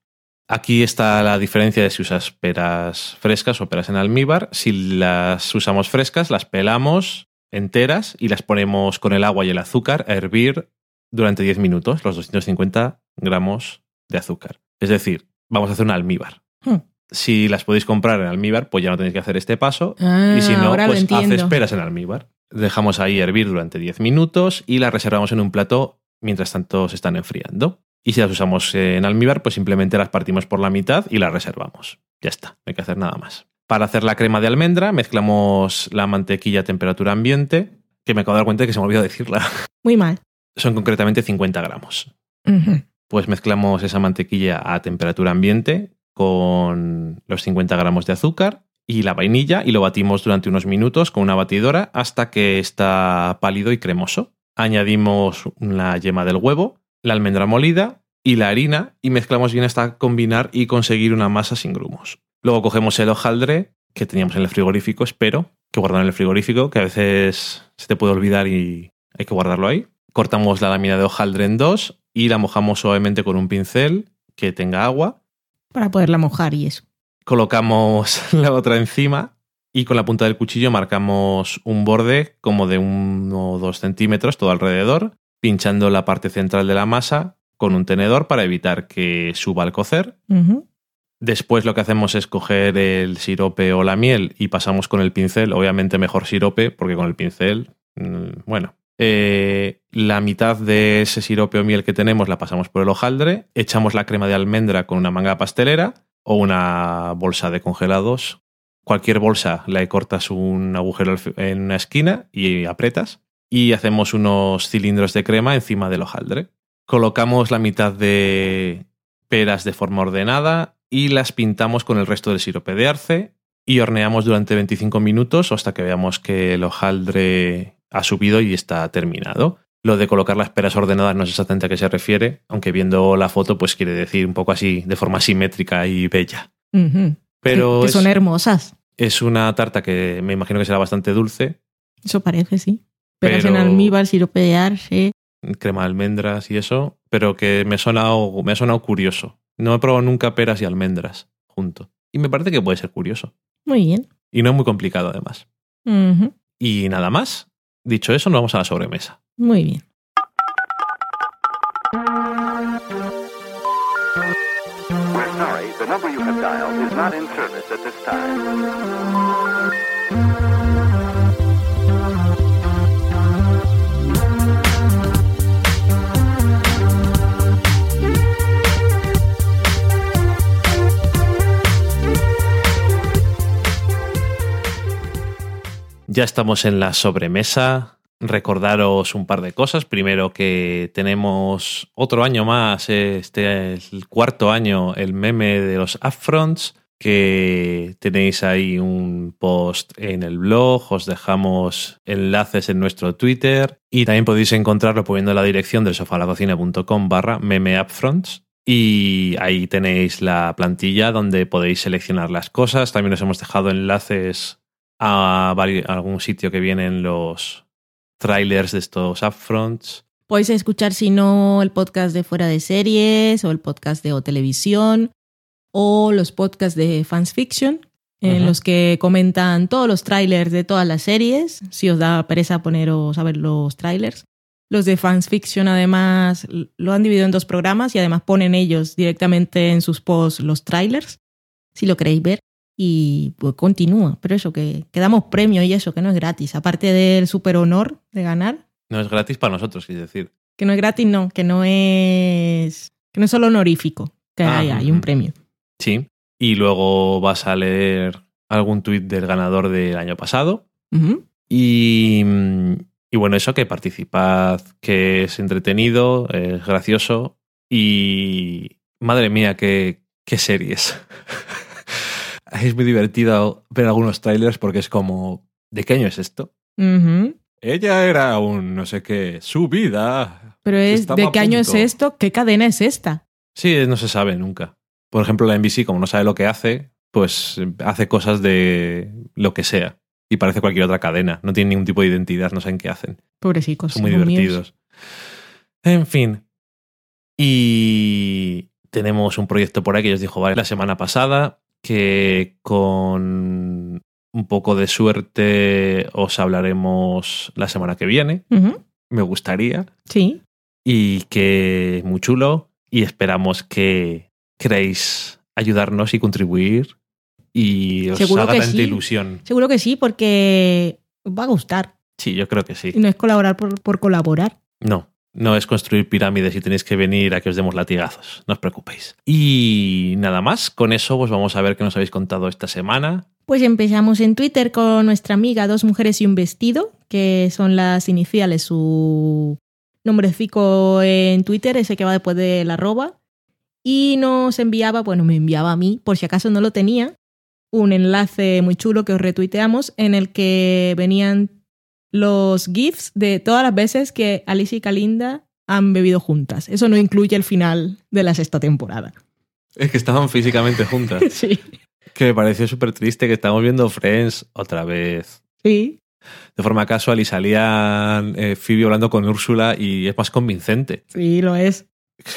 Aquí está la diferencia de si usas peras frescas o peras en almíbar. Si las usamos frescas, las pelamos enteras y las ponemos con el agua y el azúcar a hervir durante 10 minutos, los 250 gramos de azúcar. Es decir, vamos a hacer un almíbar. Hmm. Si las podéis comprar en almíbar, pues ya no tenéis que hacer este paso Ah, y si no, pues haces peras en almíbar. Dejamos ahí hervir durante 10 minutos y las reservamos en un plato mientras tanto se están enfriando. Y si las usamos en almíbar, pues simplemente las partimos por la mitad y las reservamos. Ya está, no hay que hacer nada más. Para hacer la crema de almendra, mezclamos la mantequilla a temperatura ambiente, que me acabo de dar cuenta de que se me olvidó decirla. [LAUGHS] Muy mal. Son concretamente 50 gramos. Pues mezclamos esa mantequilla a temperatura ambiente con los 50 gramos de azúcar y la vainilla y lo batimos durante unos minutos con una batidora hasta que está pálido y cremoso. Añadimos la yema del huevo, la almendra molida y la harina y mezclamos bien hasta combinar y conseguir una masa sin grumos. Luego cogemos el hojaldre que teníamos en el frigorífico, espero que guardar en el frigorífico, que a veces se te puede olvidar y hay que guardarlo ahí. Cortamos la lámina de hojaldre en dos y la mojamos suavemente con un pincel que tenga agua. Para poderla mojar y eso. Colocamos [LAUGHS] la otra encima y con la punta del cuchillo marcamos un borde como de uno o dos centímetros todo alrededor, pinchando la parte central de la masa con un tenedor para evitar que suba al cocer. Después lo que hacemos es coger el sirope o la miel y pasamos con el pincel, obviamente mejor sirope porque con el pincel, mm, bueno, eh, la mitad de ese sirope o miel que tenemos la pasamos por el hojaldre, echamos la crema de almendra con una manga pastelera o una bolsa de congelados. Cualquier bolsa le cortas un agujero en una esquina y apretas y hacemos unos cilindros de crema encima del hojaldre. Colocamos la mitad de peras de forma ordenada y las pintamos con el resto del sirope de arce y horneamos durante 25 minutos hasta que veamos que el hojaldre ha subido y está terminado. Lo de colocar las peras ordenadas no es exactamente a qué se refiere, aunque viendo la foto pues quiere decir un poco así, de forma simétrica y bella. Pero que, que es, son hermosas. es una tarta que me imagino que será bastante dulce, Eso parece, sí. Pero, Pero- en almíbar, sirope de arce. crema de almendras y eso, pero que me ha sonado, me ha sonado curioso. No he probado nunca peras y almendras junto. Y me parece que puede ser curioso. Muy bien. Y no es muy complicado además. Y nada más. Dicho eso, nos vamos a la sobremesa. Muy bien. We're sorry, the number you have dialed is not in service at this time. Ya estamos en la sobremesa. Recordaros un par de cosas. Primero que tenemos otro año más, este es el cuarto año, el meme de los upfronts, que tenéis ahí un post en el blog, os dejamos enlaces en nuestro Twitter y también podéis encontrarlo poniendo la dirección del sofalacocina.com barra meme upfronts. Y ahí tenéis la plantilla donde podéis seleccionar las cosas. También os hemos dejado enlaces a, algún sitio que vienen los trailers de estos upfronts. Podéis escuchar, si no, el podcast de Fuera de Series o el podcast de O Televisión o los podcasts de Fans Fiction, en los que comentan todos los trailers de todas las series, si os da pereza poneros a ver los trailers. Los de Fans Fiction, además, lo han dividido en dos programas y además ponen ellos directamente en sus posts los trailers, si lo queréis ver. Y pues continúa, pero eso, que, que damos premio y eso, que no es gratis. Aparte del super honor de ganar, No es gratis para nosotros, es decir. que no es gratis, no, que no es. que no es solo honorífico, que Ah, hay, hay un premio. Sí. Y luego vas a leer algún tuit del ganador del año pasado. Y, y bueno, eso, que participad, que es entretenido, es gracioso. Y madre mía, qué, qué series. [LAUGHS] es muy divertido ver algunos trailers porque es como, ¿de qué año es esto? Ella era un no sé qué, su vida. Pero es, ¿de qué año es esto? ¿Qué cadena es esta? Sí, no se sabe nunca. Por ejemplo, la NBC, como no sabe lo que hace, pues hace cosas de lo que sea. Y parece cualquier otra cadena. No tiene ningún tipo de identidad, no saben qué hacen. Pobrecicos. Son muy míos. divertidos. En fin. Y tenemos un proyecto por ahí que os dijo vale, la semana pasada, que con un poco de suerte os hablaremos la semana que viene. Me gustaría. Sí. Y que muy chulo. Y esperamos que queréis ayudarnos y contribuir. Y os Seguro haga tanta sí. ilusión. Seguro que sí, porque os va a gustar. Sí, yo creo que sí. No es colaborar por, por colaborar. No, no es construir pirámides y tenéis que venir a que os demos latigazos, no os preocupéis. Y nada más, con eso pues vamos a ver qué nos habéis contado esta semana. Pues empezamos en Twitter con nuestra amiga Dos Mujeres y un Vestido, que son las iniciales, su nombrecico en Twitter, ese que va después del arroba. Y nos enviaba, bueno, me enviaba a mí, por si acaso no lo tenía, un enlace muy chulo que os retuiteamos en el que venían los GIFs de todas las veces que Alicia y Kalinda han bebido juntas. Eso no incluye el final de la sexta temporada. Es que estaban físicamente juntas. [LAUGHS] Sí. que me pareció súper triste que estamos viendo Friends otra vez. Sí. De forma casual y salían eh, Phoebe hablando con Úrsula y es más convincente. Sí, lo es.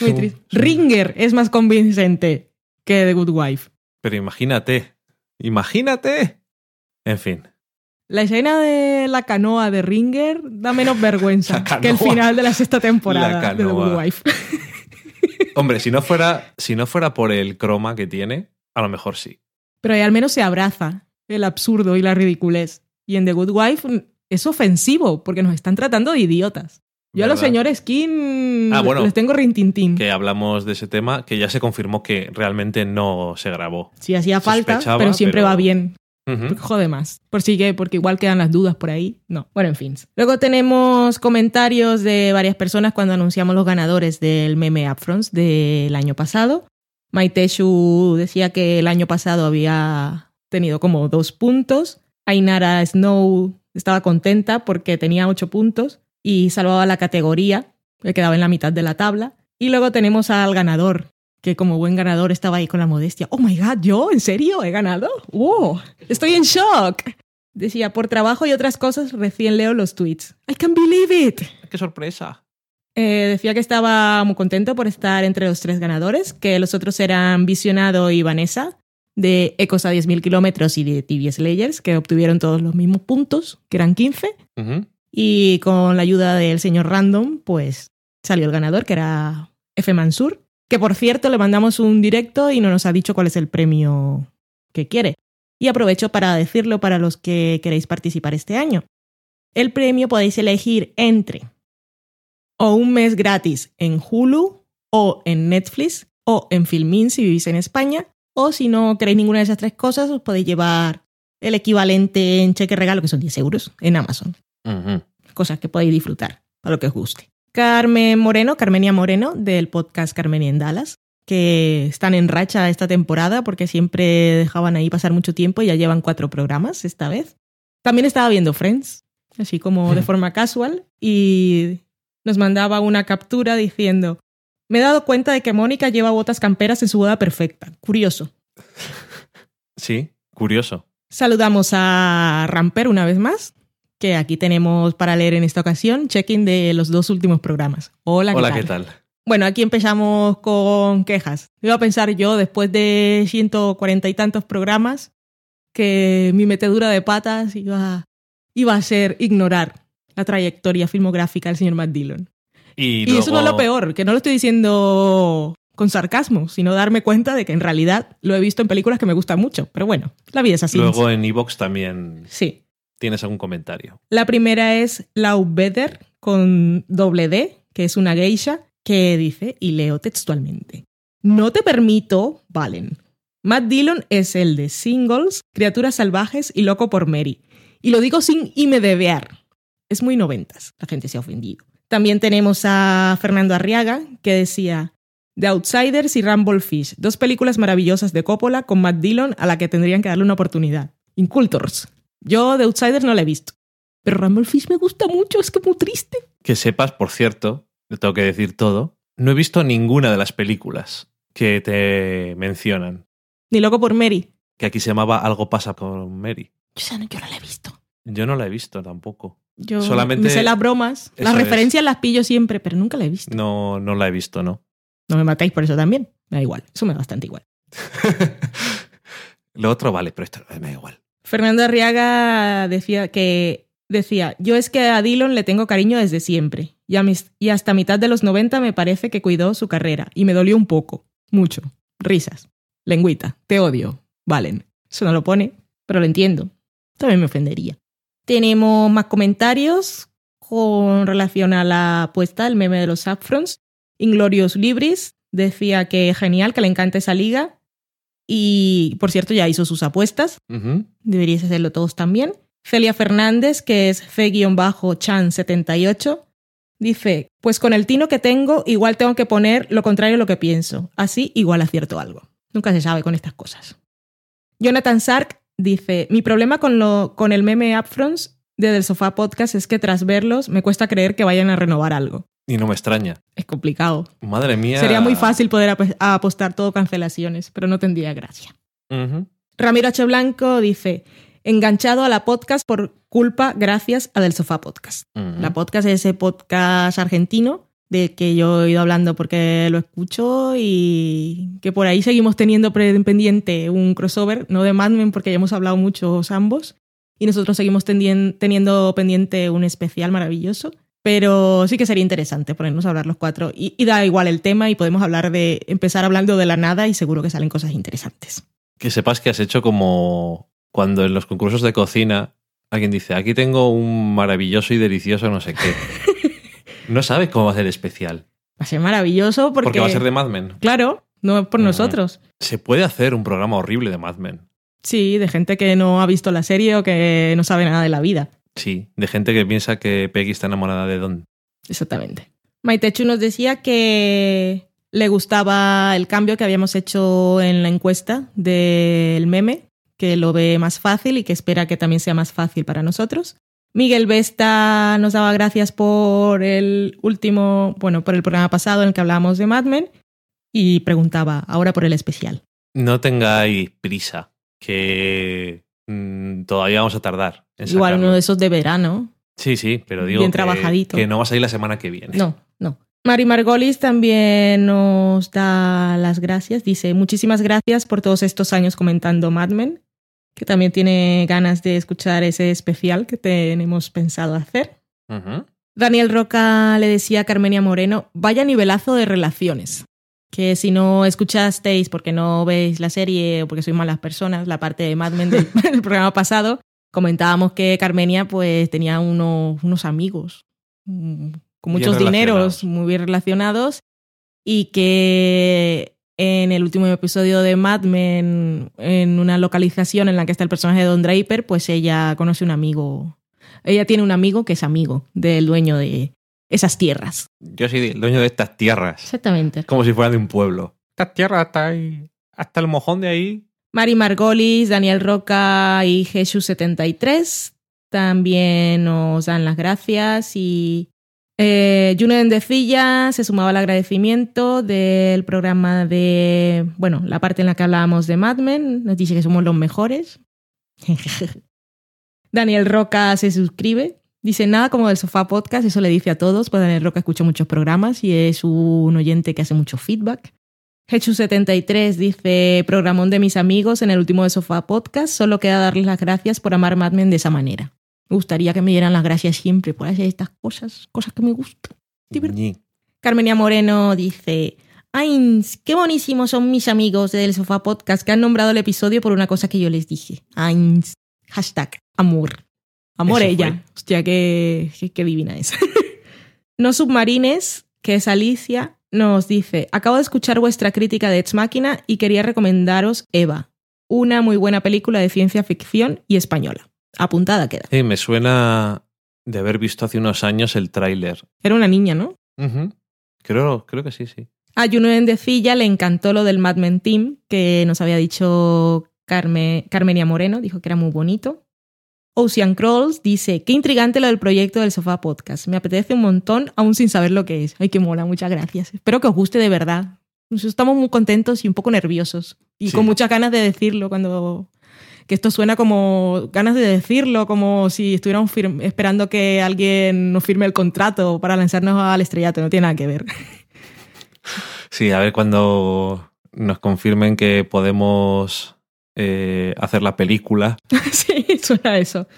Muy triste. Ringer es más convincente que The Good Wife. Pero imagínate, imagínate. En fin, La escena de la canoa de Ringer da menos vergüenza [LAUGHS] que el final de la sexta temporada La de The Good. Wife. [LAUGHS] hombre, si no fuera, si no fuera por el croma que tiene, a lo mejor sí. Pero ahí al menos se abraza el absurdo y la ridiculez. Y en The Good Wife mm, es ofensivo porque nos están tratando de idiotas. Yo a los ¿Verdad? señores Skin Ah, bueno. les tengo rintintín. Que hablamos de ese tema, que ya se confirmó que realmente no se grabó. Si hacía falta, Sospechaba, pero siempre pero- va bien. Ujú. Porque jode más. Por si que, porque igual quedan las dudas por ahí. No. Bueno, en fin. Luego tenemos comentarios de varias personas cuando anunciamos los ganadores del meme Upfronts del año pasado. Maiteshu decía que el año pasado había tenido como dos puntos. Ainara Snow estaba contenta porque tenía ocho puntos y salvaba la categoría, que quedaba en la mitad de la tabla. Y luego tenemos al ganador, que como buen ganador estaba ahí con la modestia. Oh my god, ¿yo? ¿En serio? ¿He ganado? ¡Wow! Estoy en shock. Decía, por trabajo y otras cosas, recién leo los tweets. I can believe it. ¡Qué sorpresa! Eh, decía que estaba muy contento por estar entre los tres ganadores, que los otros eran Visionado y Vanessa, de Ecos a 10.000 kilómetros y de TV Slayers, que obtuvieron todos los mismos puntos, que eran 15. Ujú. Y con la ayuda del señor Random, pues salió el ganador, que era F. Mansur. Que por cierto, le mandamos un directo y no nos ha dicho cuál es el premio que quiere. Y aprovecho para decirlo para los que queréis participar este año. El premio podéis elegir entre o un mes gratis en Hulu, o en Netflix, o en Filmin si vivís en España, o si no queréis ninguna de esas tres cosas, os podéis llevar el equivalente en cheque regalo, que son 10 euros, en Amazon. Cosas que podéis disfrutar, a lo que os guste. Carmen Moreno, Carmenia Moreno, del podcast Carmenia en Dallas, que están en racha esta temporada porque siempre dejaban ahí pasar mucho tiempo y ya llevan cuatro programas esta vez. También estaba viendo Friends, así como de forma casual, y nos mandaba una captura diciendo, me he dado cuenta de que Mónica lleva botas camperas en su boda perfecta. Curioso. Sí, curioso. Saludamos a Ramper una vez más, que aquí tenemos para leer en esta ocasión check-in de los dos últimos programas. Hola, ¿qué Hola, tal? ¿qué tal? Bueno, aquí empezamos con quejas. Iba a pensar yo, después de 140 y tantos programas, que mi metedura de patas iba, iba a ser ignorar la trayectoria filmográfica del señor Matt Dillon. Y, Y eso no es lo peor, que no lo estoy diciendo con sarcasmo, sino darme cuenta de que en realidad lo he visto en películas que me gustan mucho. Pero bueno, la vida es así. Luego en Evox también Sí. Tienes algún comentario. La primera es Laubeder con doble D, que es una geisha, que dice, y leo textualmente, no te permito, Valen. Matt Dillon es el de Singles, Criaturas Salvajes y Loco por Mary. Y lo digo sin imedevear. Es muy noventas, la gente se ha ofendido. También tenemos a Fernando Arriaga, que decía, The Outsiders y Rumble Fish, dos películas maravillosas de Coppola con Matt Dillon a la que tendrían que darle una oportunidad. Incultors. Yo The Outsiders no la he visto. Pero Rumble Fish me gusta mucho, es que muy triste. Que sepas, por cierto, te tengo que decir todo, no he visto ninguna de las películas que te mencionan. Ni loco por Mary. Que aquí se llamaba Algo pasa con Mary. No- yo no la he visto. Yo no la he visto tampoco. Yo Solamente- me sé las bromas, las es. referencias las pillo siempre, pero nunca la he visto. No, no la he visto, ¿no? No me matáis por eso también. Me da igual, eso me da bastante igual. [LAUGHS] Lo otro vale, pero esto me da igual. Fernando Arriaga decía que decía, yo es que a Dillon le tengo cariño desde siempre y, hasta mitad de los 90 me parece que cuidó su carrera y me dolió un poco, mucho. Risas, lengüita, te odio, valen. Eso no lo pone, pero lo entiendo. También me ofendería. Tenemos más comentarios con relación a la apuesta del meme de los Saffrons. Inglorious Libris decía que genial, que le encanta esa liga. Y, por cierto, ya hizo sus apuestas. Deberíais hacerlo todos también. Celia Fernández, que es fe-chan78, dice, pues con el tino que tengo, igual tengo que poner lo contrario a lo que pienso. Así igual acierto algo. Nunca se sabe con estas cosas. Jonathan Sark dice, mi problema con, lo, con el meme Upfronts de Del Sofá Podcast es que tras verlos me cuesta creer que vayan a renovar algo. Y no me extraña. Es complicado. Madre mía. Sería muy fácil poder ap- apostar todo cancelaciones, pero no tendría gracia. Ramiro H. Blanco dice, enganchado a la podcast por culpa gracias a Del Sofá Podcast. La podcast es ese podcast argentino del que yo he ido hablando porque lo escucho y que por ahí seguimos teniendo pendiente un crossover, no de Mad Men porque ya hemos hablado muchos ambos, y nosotros seguimos teniendo pendiente un especial maravilloso. Pero sí que sería interesante ponernos a hablar los cuatro. Y, y da igual el tema y podemos hablar de empezar hablando de la nada y seguro que salen cosas interesantes. Que sepas que has hecho como cuando en los concursos de cocina alguien dice, aquí tengo un maravilloso y delicioso no sé qué. [LAUGHS] No sabes cómo va a ser especial. Va a ser maravilloso porque... Porque va a ser de Mad Men. Claro, no es por nosotros. Se puede hacer un programa horrible de Mad Men. Sí, de gente que no ha visto la serie o que no sabe nada de la vida. Sí, de gente que piensa que Peggy está enamorada de Don. Exactamente. Maitechu nos decía que le gustaba el cambio que habíamos hecho en la encuesta del meme, que lo ve más fácil y que espera que también sea más fácil para nosotros. Miguel Vesta nos daba gracias por el último, bueno, por el programa pasado en el que hablábamos de Mad Men y preguntaba ahora por el especial. No tengáis prisa, que mm, todavía vamos a tardar. En Igual sacarlo. uno de esos de verano, Sí, sí, pero digo Bien que, trabajadito. que no va a salir la semana que viene. No, no. Mari Margolis también nos da las gracias. Dice, muchísimas gracias por todos estos años comentando Mad Men, que también tiene ganas de escuchar ese especial que tenemos pensado hacer. Daniel Roca le decía a Carmenia Moreno, vaya nivelazo de relaciones. Que si no escuchasteis porque no veis la serie o porque sois malas personas, la parte de Mad Men del, [LAUGHS] del programa pasado, comentábamos que Carmenia pues tenía unos, unos amigos mm, con muchos dineros, muy bien relacionados y que en el último episodio de Mad Men, en una localización en la que está el personaje de Don Draper, pues ella conoce un amigo. Ella tiene un amigo que es amigo del dueño de esas tierras. Yo soy el dueño de estas tierras. Exactamente. Como si fueran de un pueblo. Estas tierras hasta ahí. Hasta el mojón de ahí. Mari Margolis, Daniel Roca y Jesús73 también nos dan las gracias y eh, Juno Endecilla se sumaba al agradecimiento del programa de, bueno, la parte en la que hablábamos de Mad Men, nos dice que somos los mejores. [LAUGHS] Daniel Roca se suscribe, dice nada como del sofá podcast, eso le dice a todos, pues Daniel Roca escucha muchos programas y es un oyente que hace mucho feedback. Hechu73 dice, programón de mis amigos en el último de Sofá Podcast, solo queda darles las gracias por amar Mad Men de esa manera. Me gustaría que me dieran las gracias siempre por hacer estas cosas, cosas que me gustan. Ñi. Carmenia Moreno dice, ¡Ay, qué buenísimos son mis amigos del Sofá Podcast que han nombrado el episodio por una cosa que yo les dije! ¡Ay! Hashtag amor. Amor Eso ella. fue. Hostia, qué, qué, qué divina es. [LAUGHS] no submarines, que es Alicia, nos dice, acabo de escuchar vuestra crítica de Ex Máquina y quería recomendaros Eva, una muy buena película de ciencia ficción y española. Apuntada queda. Sí, me suena de haber visto hace unos años el tráiler. Era una niña, ¿no? Ujú. Creo, creo que sí, sí. A Juno Endecilla le encantó lo del Mad Men Team, que nos había dicho Carme, Carmenia Moreno, dijo que era muy bonito. Ocean Crawls dice, qué intrigante lo del proyecto del Sofá Podcast. Me apetece un montón, aún sin saber lo que es. Ay, qué mola, muchas gracias. Espero que os guste de verdad. Nos estamos muy contentos y un poco nerviosos. Y Sí. con muchas ganas de decirlo cuando... Que esto suena como ganas de decirlo, como si estuviéramos esperando que alguien nos firme el contrato para lanzarnos al estrellato. No tiene nada que ver. Sí, a ver cuando nos confirmen que podemos eh, hacer la película. [LAUGHS] sí, suena a eso.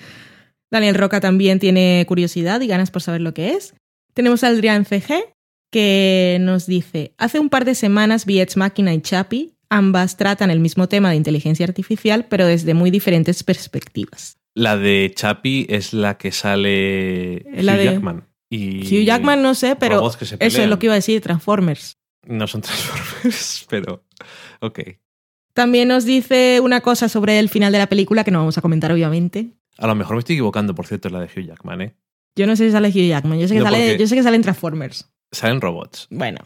Daniel Roca también tiene curiosidad y ganas por saber lo que es. Tenemos a Adrián CG, que nos dice, hace un par de semanas vi Ex Máquina y Chapi, ambas tratan el mismo tema de inteligencia artificial, pero desde muy diferentes perspectivas. La de Chapi es la que sale La Hugh de- Jackman. Y Hugh Jackman no sé, pero eso es lo que iba a decir, Transformers. No son [LAUGHS] Transformers, pero... Ok. También nos dice una cosa sobre el final de la película que no vamos a comentar, obviamente. A lo mejor me estoy equivocando, por cierto, es la de Hugh Jackman, ¿eh? Yo no sé si sale Hugh Jackman, yo sé que, No, sale, porque- yo sé que salen Transformers. Salen robots. Bueno,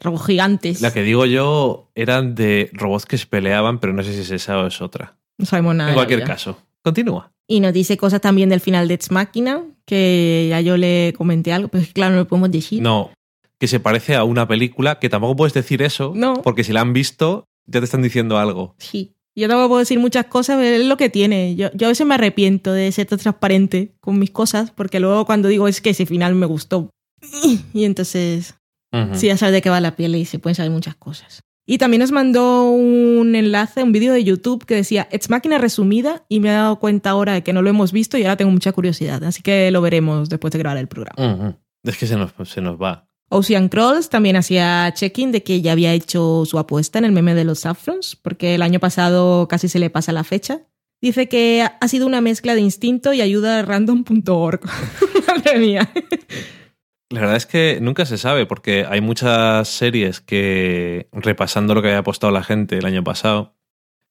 robots gigantes. La que digo yo eran de robots que se peleaban, pero no sé si es esa o es otra. No sabemos nada. en cualquier caso. Continúa. Y nos dice cosas también del final de Ex Máquina, que ya yo le comenté algo, pero es que claro, no lo podemos decir. No, que se parece a una película que tampoco puedes decir eso, No. porque si la han visto, ya te están diciendo algo. Sí. Yo tampoco puedo decir muchas cosas, pero es lo que tiene. Yo, yo a veces me arrepiento de ser tan transparente con mis cosas, porque luego cuando digo es que ese final me gustó. Y entonces, Ujú. sí, ya sabes de qué va la piel y se pueden saber muchas cosas. Y también nos mandó un enlace, un vídeo de YouTube que decía Ex Máquina resumida y me he dado cuenta ahora de que no lo hemos visto y ahora tengo mucha curiosidad. Así que lo veremos después de grabar el programa. Es que se nos, se nos va. Ocean Crawls también hacía check-in de que ya había hecho su apuesta en el meme de los Saffrons, porque el año pasado casi se le pasa la fecha. Dice que ha sido una mezcla de instinto y ayuda random.org. [LAUGHS] Madre mía. La verdad es que nunca se sabe, porque hay muchas series que, repasando lo que había apostado la gente el año pasado,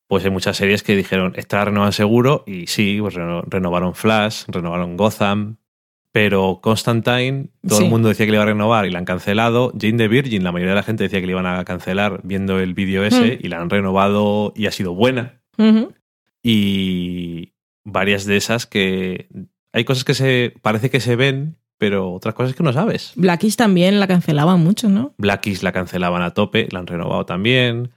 pues hay muchas series que dijeron, esta renovan seguro, y sí, pues reno- renovaron Flash, renovaron Gotham, pero Constantine, todo Sí. el mundo decía que le iba a renovar y la han cancelado. Jane the Virgin, la mayoría de la gente decía que le iban a cancelar viendo el vídeo ese, Mm. y la han renovado y ha sido buena. Y varias de esas que hay cosas que se parece que se ven, pero otras cosas que no sabes. Blackies también la cancelaban mucho, ¿no? Blackies la cancelaban a tope, la han renovado también. Un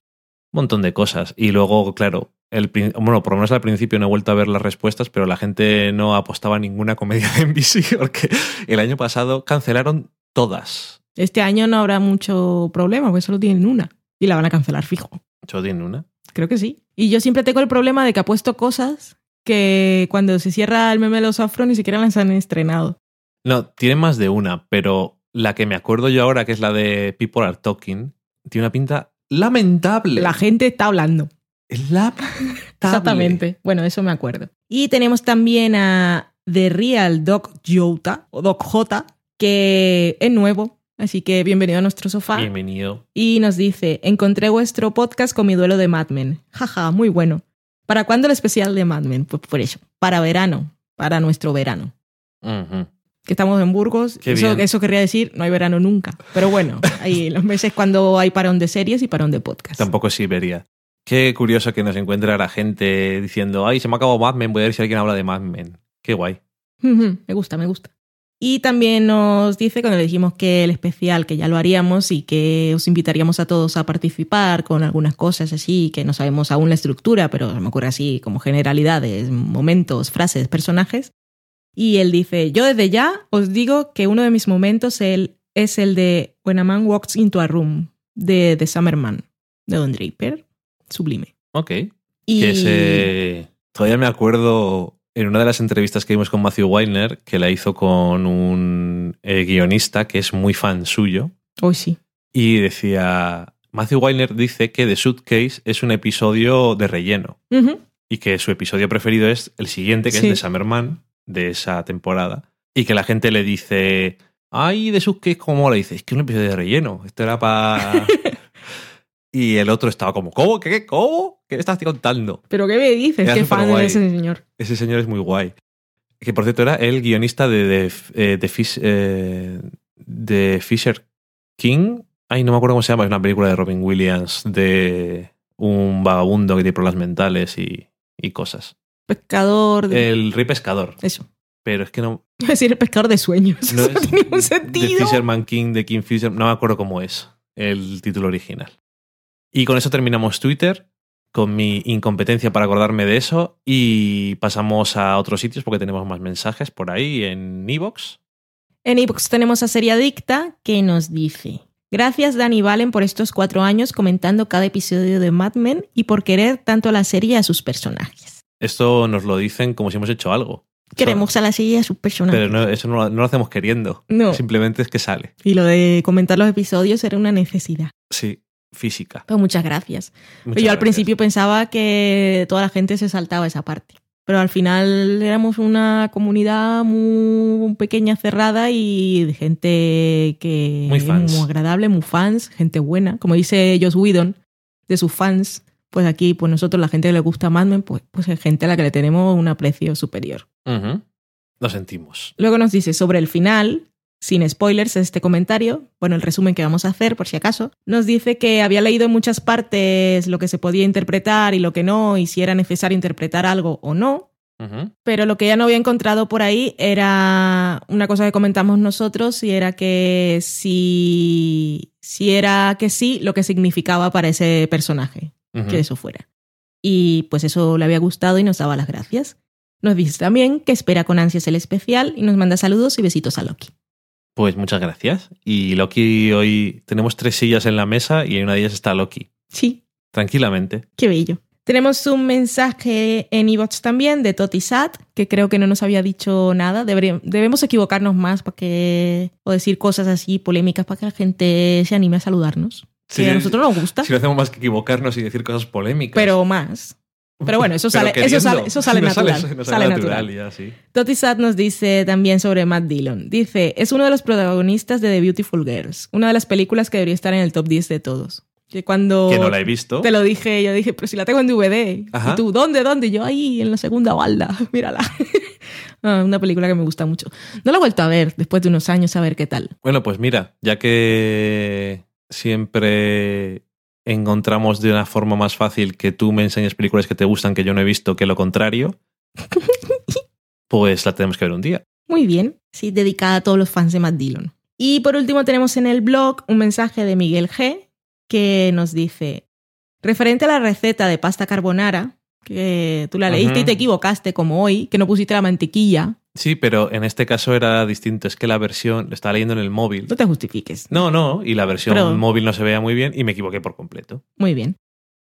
montón de cosas. Y luego, claro, el, bueno, por lo menos al principio no he vuelto a ver las respuestas, pero la gente no apostaba a ninguna comedia de NBC [LAUGHS] porque el año pasado cancelaron todas. Este año no habrá mucho problema, porque solo tienen una. Y la van a cancelar fijo. Yo tiene una. Creo que sí. Y yo siempre tengo el problema de que apuesto cosas que cuando se cierra el meme de los afro ni siquiera las han estrenado. No, tiene más de una, pero la que me acuerdo yo ahora, que es la de People Are Talking, tiene una pinta lamentable. La gente está hablando. Es [LAUGHS] lamentable. Exactamente. Bueno, eso me acuerdo. Y tenemos también a The Real Doc Jota, o Doc J, que es nuevo. Así que bienvenido a nuestro sofá. Bienvenido. Y nos dice, encontré vuestro podcast con mi duelo de Mad Men. Jaja, muy bueno. ¿Para cuándo el especial de Mad Men? Pues por eso, para verano, para nuestro verano. Que estamos en Burgos, Qué eso, bien. eso querría decir, no hay verano nunca. Pero bueno, [LAUGHS] hay los meses cuando hay parón de series y parón de podcast. Tampoco es Siberia. Qué curioso que nos encuentre la gente diciendo, ay, se me ha acabado voy a ver si alguien habla de Mad Men. Qué guay. Me gusta, me gusta. Y también nos dice cuando le dijimos que el especial, que ya lo haríamos y que os invitaríamos a todos a participar con algunas cosas así, que no sabemos aún la estructura, pero me ocurre así como generalidades, momentos, frases, personajes. Y él dice, yo desde ya os digo que uno de mis momentos es el de When a Man Walks into a Room, de The Summer Man, de Don Draper. Sublime. Ok. Y Que ese... Todavía me acuerdo en una de las entrevistas que vimos con Matthew Weiner, que la hizo con un eh, guionista que es muy fan suyo, Hoy sí. y decía, Matthew Weiner dice que The Suitcase es un episodio de relleno, y que su episodio preferido es el siguiente, que Sí. es de Summerman, de esa temporada, y que la gente le dice, ay, The Suitcase, ¿cómo le dice? Es que es un episodio de relleno, esto era para... [LAUGHS] y el otro estaba como, ¿cómo? ¿Qué? ¿Cómo? ¿Qué me estás contando? ¿Pero qué me dices? Qué fan de ese señor. Ese señor es muy guay. Que por cierto era el guionista de, de, eh, de Fish- eh, de Fisher King. Ay, no me acuerdo cómo se llama. Es una película de Robin Williams de un vagabundo que tiene problemas mentales y, y cosas. Pescador de... El Rey Pescador. Eso. Pero es que no, [LAUGHS] a decir el pescador de sueños. no Eso [LAUGHS] no es tiene ningún de sentido. Fisherman King, de King Fisher. No me acuerdo cómo es el título original. Y con eso terminamos Twitter, con mi incompetencia para acordarme de eso. Y pasamos a otros sitios porque tenemos más mensajes por ahí en Evox. En iVoox tenemos a Serie Adicta que nos dice: Gracias, Dani Valen, por estos cuatro años comentando cada episodio de Mad Men y por querer tanto a la serie y a sus personajes. Esto nos lo dicen como si hemos hecho algo. Queremos a la serie y a sus personajes. Pero no, eso no, no lo hacemos queriendo. No. Simplemente es que sale. Y lo de comentar los episodios era una necesidad. Sí, física. Pues muchas gracias. Muchas Yo al gracias. principio pensaba que toda la gente se saltaba esa parte. Pero al final éramos una comunidad muy pequeña, cerrada y de gente que Muy fans. muy agradable, muy fans, gente buena. Como dice Joss Whedon, de sus fans, pues aquí, pues nosotros, la gente que le gusta Mad Men, pues, pues es gente a la que le tenemos un aprecio superior. Lo sentimos. Luego nos dice sobre el final, sin spoilers este comentario, bueno, el resumen que vamos a hacer por si acaso, nos dice que había leído en muchas partes lo que se podía interpretar y lo que no, y si era necesario interpretar algo o no, pero lo que ya no había encontrado por ahí era una cosa que comentamos nosotros y era que si, si era que sí, lo que significaba para ese personaje que eso fuera. Y pues eso le había gustado y nos daba las gracias. Nos dice también que espera con ansias el especial y nos manda saludos y besitos a Loki. Pues muchas gracias. Y Loki, hoy tenemos tres sillas en la mesa y en una de ellas está Loki. Sí, Tranquilamente. qué bello. Tenemos un mensaje en iVoox también de Toti Sat, que creo que no nos había dicho nada. Debemos equivocarnos más para que, o decir cosas así polémicas para que la gente se anime a saludarnos. Sí, que a nosotros nos gusta, Si no hacemos más que equivocarnos y decir cosas polémicas. pero más. Pero bueno, eso [LAUGHS] sale, eso sale, [LAUGHS] eso sale No natural. [LAUGHS] no sale natural. ya, sí. Toti Sat nos dice también sobre Matt Dillon. Dice, es uno de los protagonistas de The Beautiful Girls, una de las películas que debería estar en el top 10 de todos. Que cuando Que no la he visto. te lo dije, yo dije, pero si la tengo en DVD. Ajá. Y tú, ¿dónde, dónde? Y yo, ahí, en la segunda balda, mírala. Ah, una película que me gusta mucho. No la he vuelto a ver después de unos años a ver qué tal. Bueno, pues mira, ya que siempre encontramos de una forma más fácil que tú me enseñes películas que te gustan que yo no he visto que lo contrario, [LAUGHS] pues la tenemos que ver un día. Muy bien, sí, dedicada a todos los fans de Matt Dillon. Y por último tenemos en el blog un mensaje de Miguel G que nos dice, referente a la receta de pasta carbonara, que tú la leíste y te equivocaste como hoy, que no pusiste la mantequilla, Sí, pero en este caso era distinto. Es que la versión, lo estaba leyendo en el móvil. no te justifiques. No, no, y la versión Pero- móvil no se veía muy bien y me equivoqué por completo. Muy bien.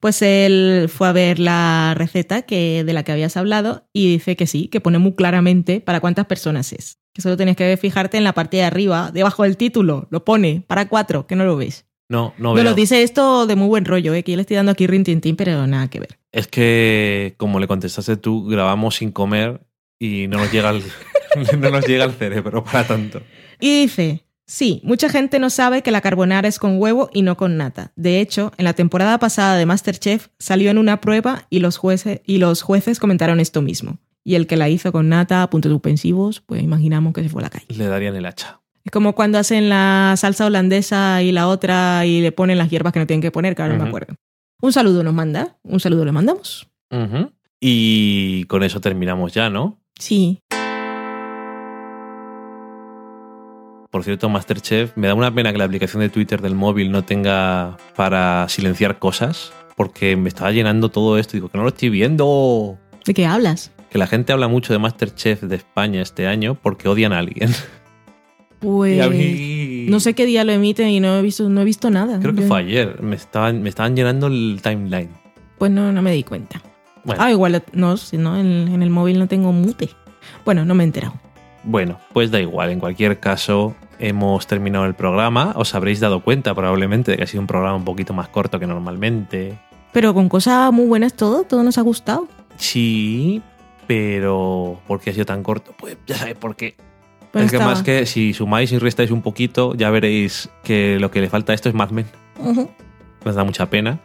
Pues él fue a ver la receta que, de la que habías hablado y dice que sí, que pone muy claramente para cuántas personas es. Que solo tienes que fijarte en la parte de arriba, debajo del título, lo pone para cuatro, que no lo ves. No, no No veo. lo dice esto de muy buen rollo, ¿eh? que yo le estoy dando aquí rintintín, pero nada que ver. Es que, como le contestaste tú, grabamos sin comer y no nos llega el, [LAUGHS] no nos llega el cerebro para tanto. Y dice, Sí, mucha gente no sabe que la carbonara es con huevo y no con nata. De hecho, en la temporada pasada de Masterchef salió en una prueba y los jueces, y los jueces comentaron esto mismo. Y el que la hizo con nata, puntos suspensivos, pues imaginamos que se fue a la calle. Le darían el hacha. Es como cuando hacen la salsa holandesa y la otra y le ponen las hierbas que no tienen que poner, que ahora no me acuerdo. Un saludo nos manda, un saludo le mandamos. Y con eso terminamos ya, ¿no? Sí, Por cierto, Masterchef, me da una pena que la aplicación de Twitter del móvil no tenga para silenciar cosas, porque me estaba llenando todo esto. Digo, que no lo estoy viendo. ¿de qué hablas? Que la gente habla mucho de Masterchef de España este año porque odian a alguien. Pues Y a mí- no sé qué día lo emiten y no he visto, no he visto nada. Creo que Yo- fue ayer. Me estaban, me estaban llenando el timeline. Pues no, no me di cuenta. Bueno, Ah, igual no, si no, en, en el móvil no tengo mute. Bueno, no me he enterado. bueno, pues da igual. En cualquier caso, hemos terminado el programa. Os habréis dado cuenta probablemente de que ha sido un programa un poquito más corto que normalmente. Pero con cosas muy buenas todo, todo nos ha gustado. Sí, pero ¿por qué ha sido tan corto? Pues ya sabéis por qué. Pero es que más que si sumáis y restáis un poquito, ya veréis que lo que le falta a esto es Mad Men. Nos da mucha pena.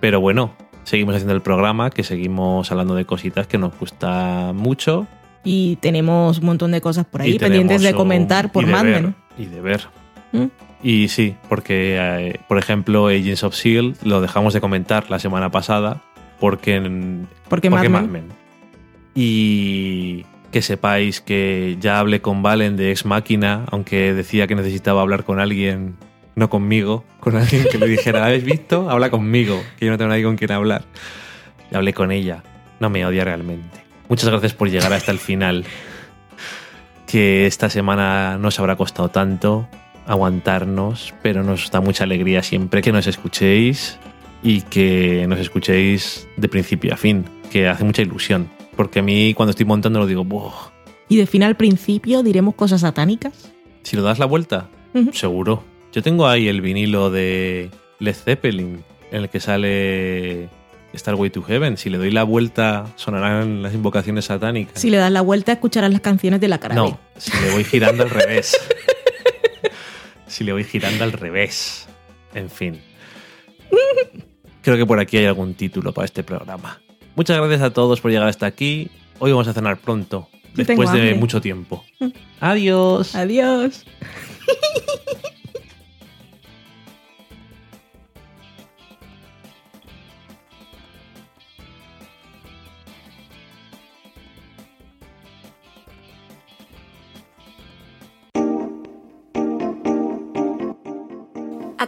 Pero bueno, seguimos haciendo el programa, que seguimos hablando de cositas que nos gusta mucho. Y tenemos un montón de cosas por ahí pendientes de comentar por Men. Y de ver. ¿Mm? Y sí, porque, eh, por ejemplo, Agents of S.H.I.E.L.D. E lo dejamos de comentar la semana pasada porque, en- Porque, porque Mad. Men. Y que sepáis que ya hablé con Valen de Ex Máquina, aunque decía que necesitaba hablar con alguien, no conmigo, con alguien que le dijera, ¿habéis visto? Habla conmigo, que yo no tengo nadie con quien hablar. Y hablé con ella. No me odia realmente. Muchas gracias por llegar hasta el final. Que esta semana no os habrá costado tanto aguantarnos, pero nos da mucha alegría siempre que nos escuchéis y que nos escuchéis de principio a fin, que hace mucha ilusión. Porque a mí cuando estoy montando lo digo, "Buah, Y de fin al principio diremos cosas satánicas. si lo das la vuelta, Ujú. seguro. Yo tengo ahí el vinilo de Led Zeppelin, en el que sale Starway to Heaven. Si le doy la vuelta, sonarán las invocaciones satánicas. Si le das la vuelta, escucharás las canciones de la cara. No, si le voy girando al [LAUGHS] revés. si le voy girando al revés. En fin. Creo que por aquí hay algún título para este programa. Muchas gracias a todos por llegar hasta aquí. Hoy vamos a cenar pronto, después de mucho tiempo. [LAUGHS] Adiós. Adiós. [LAUGHS]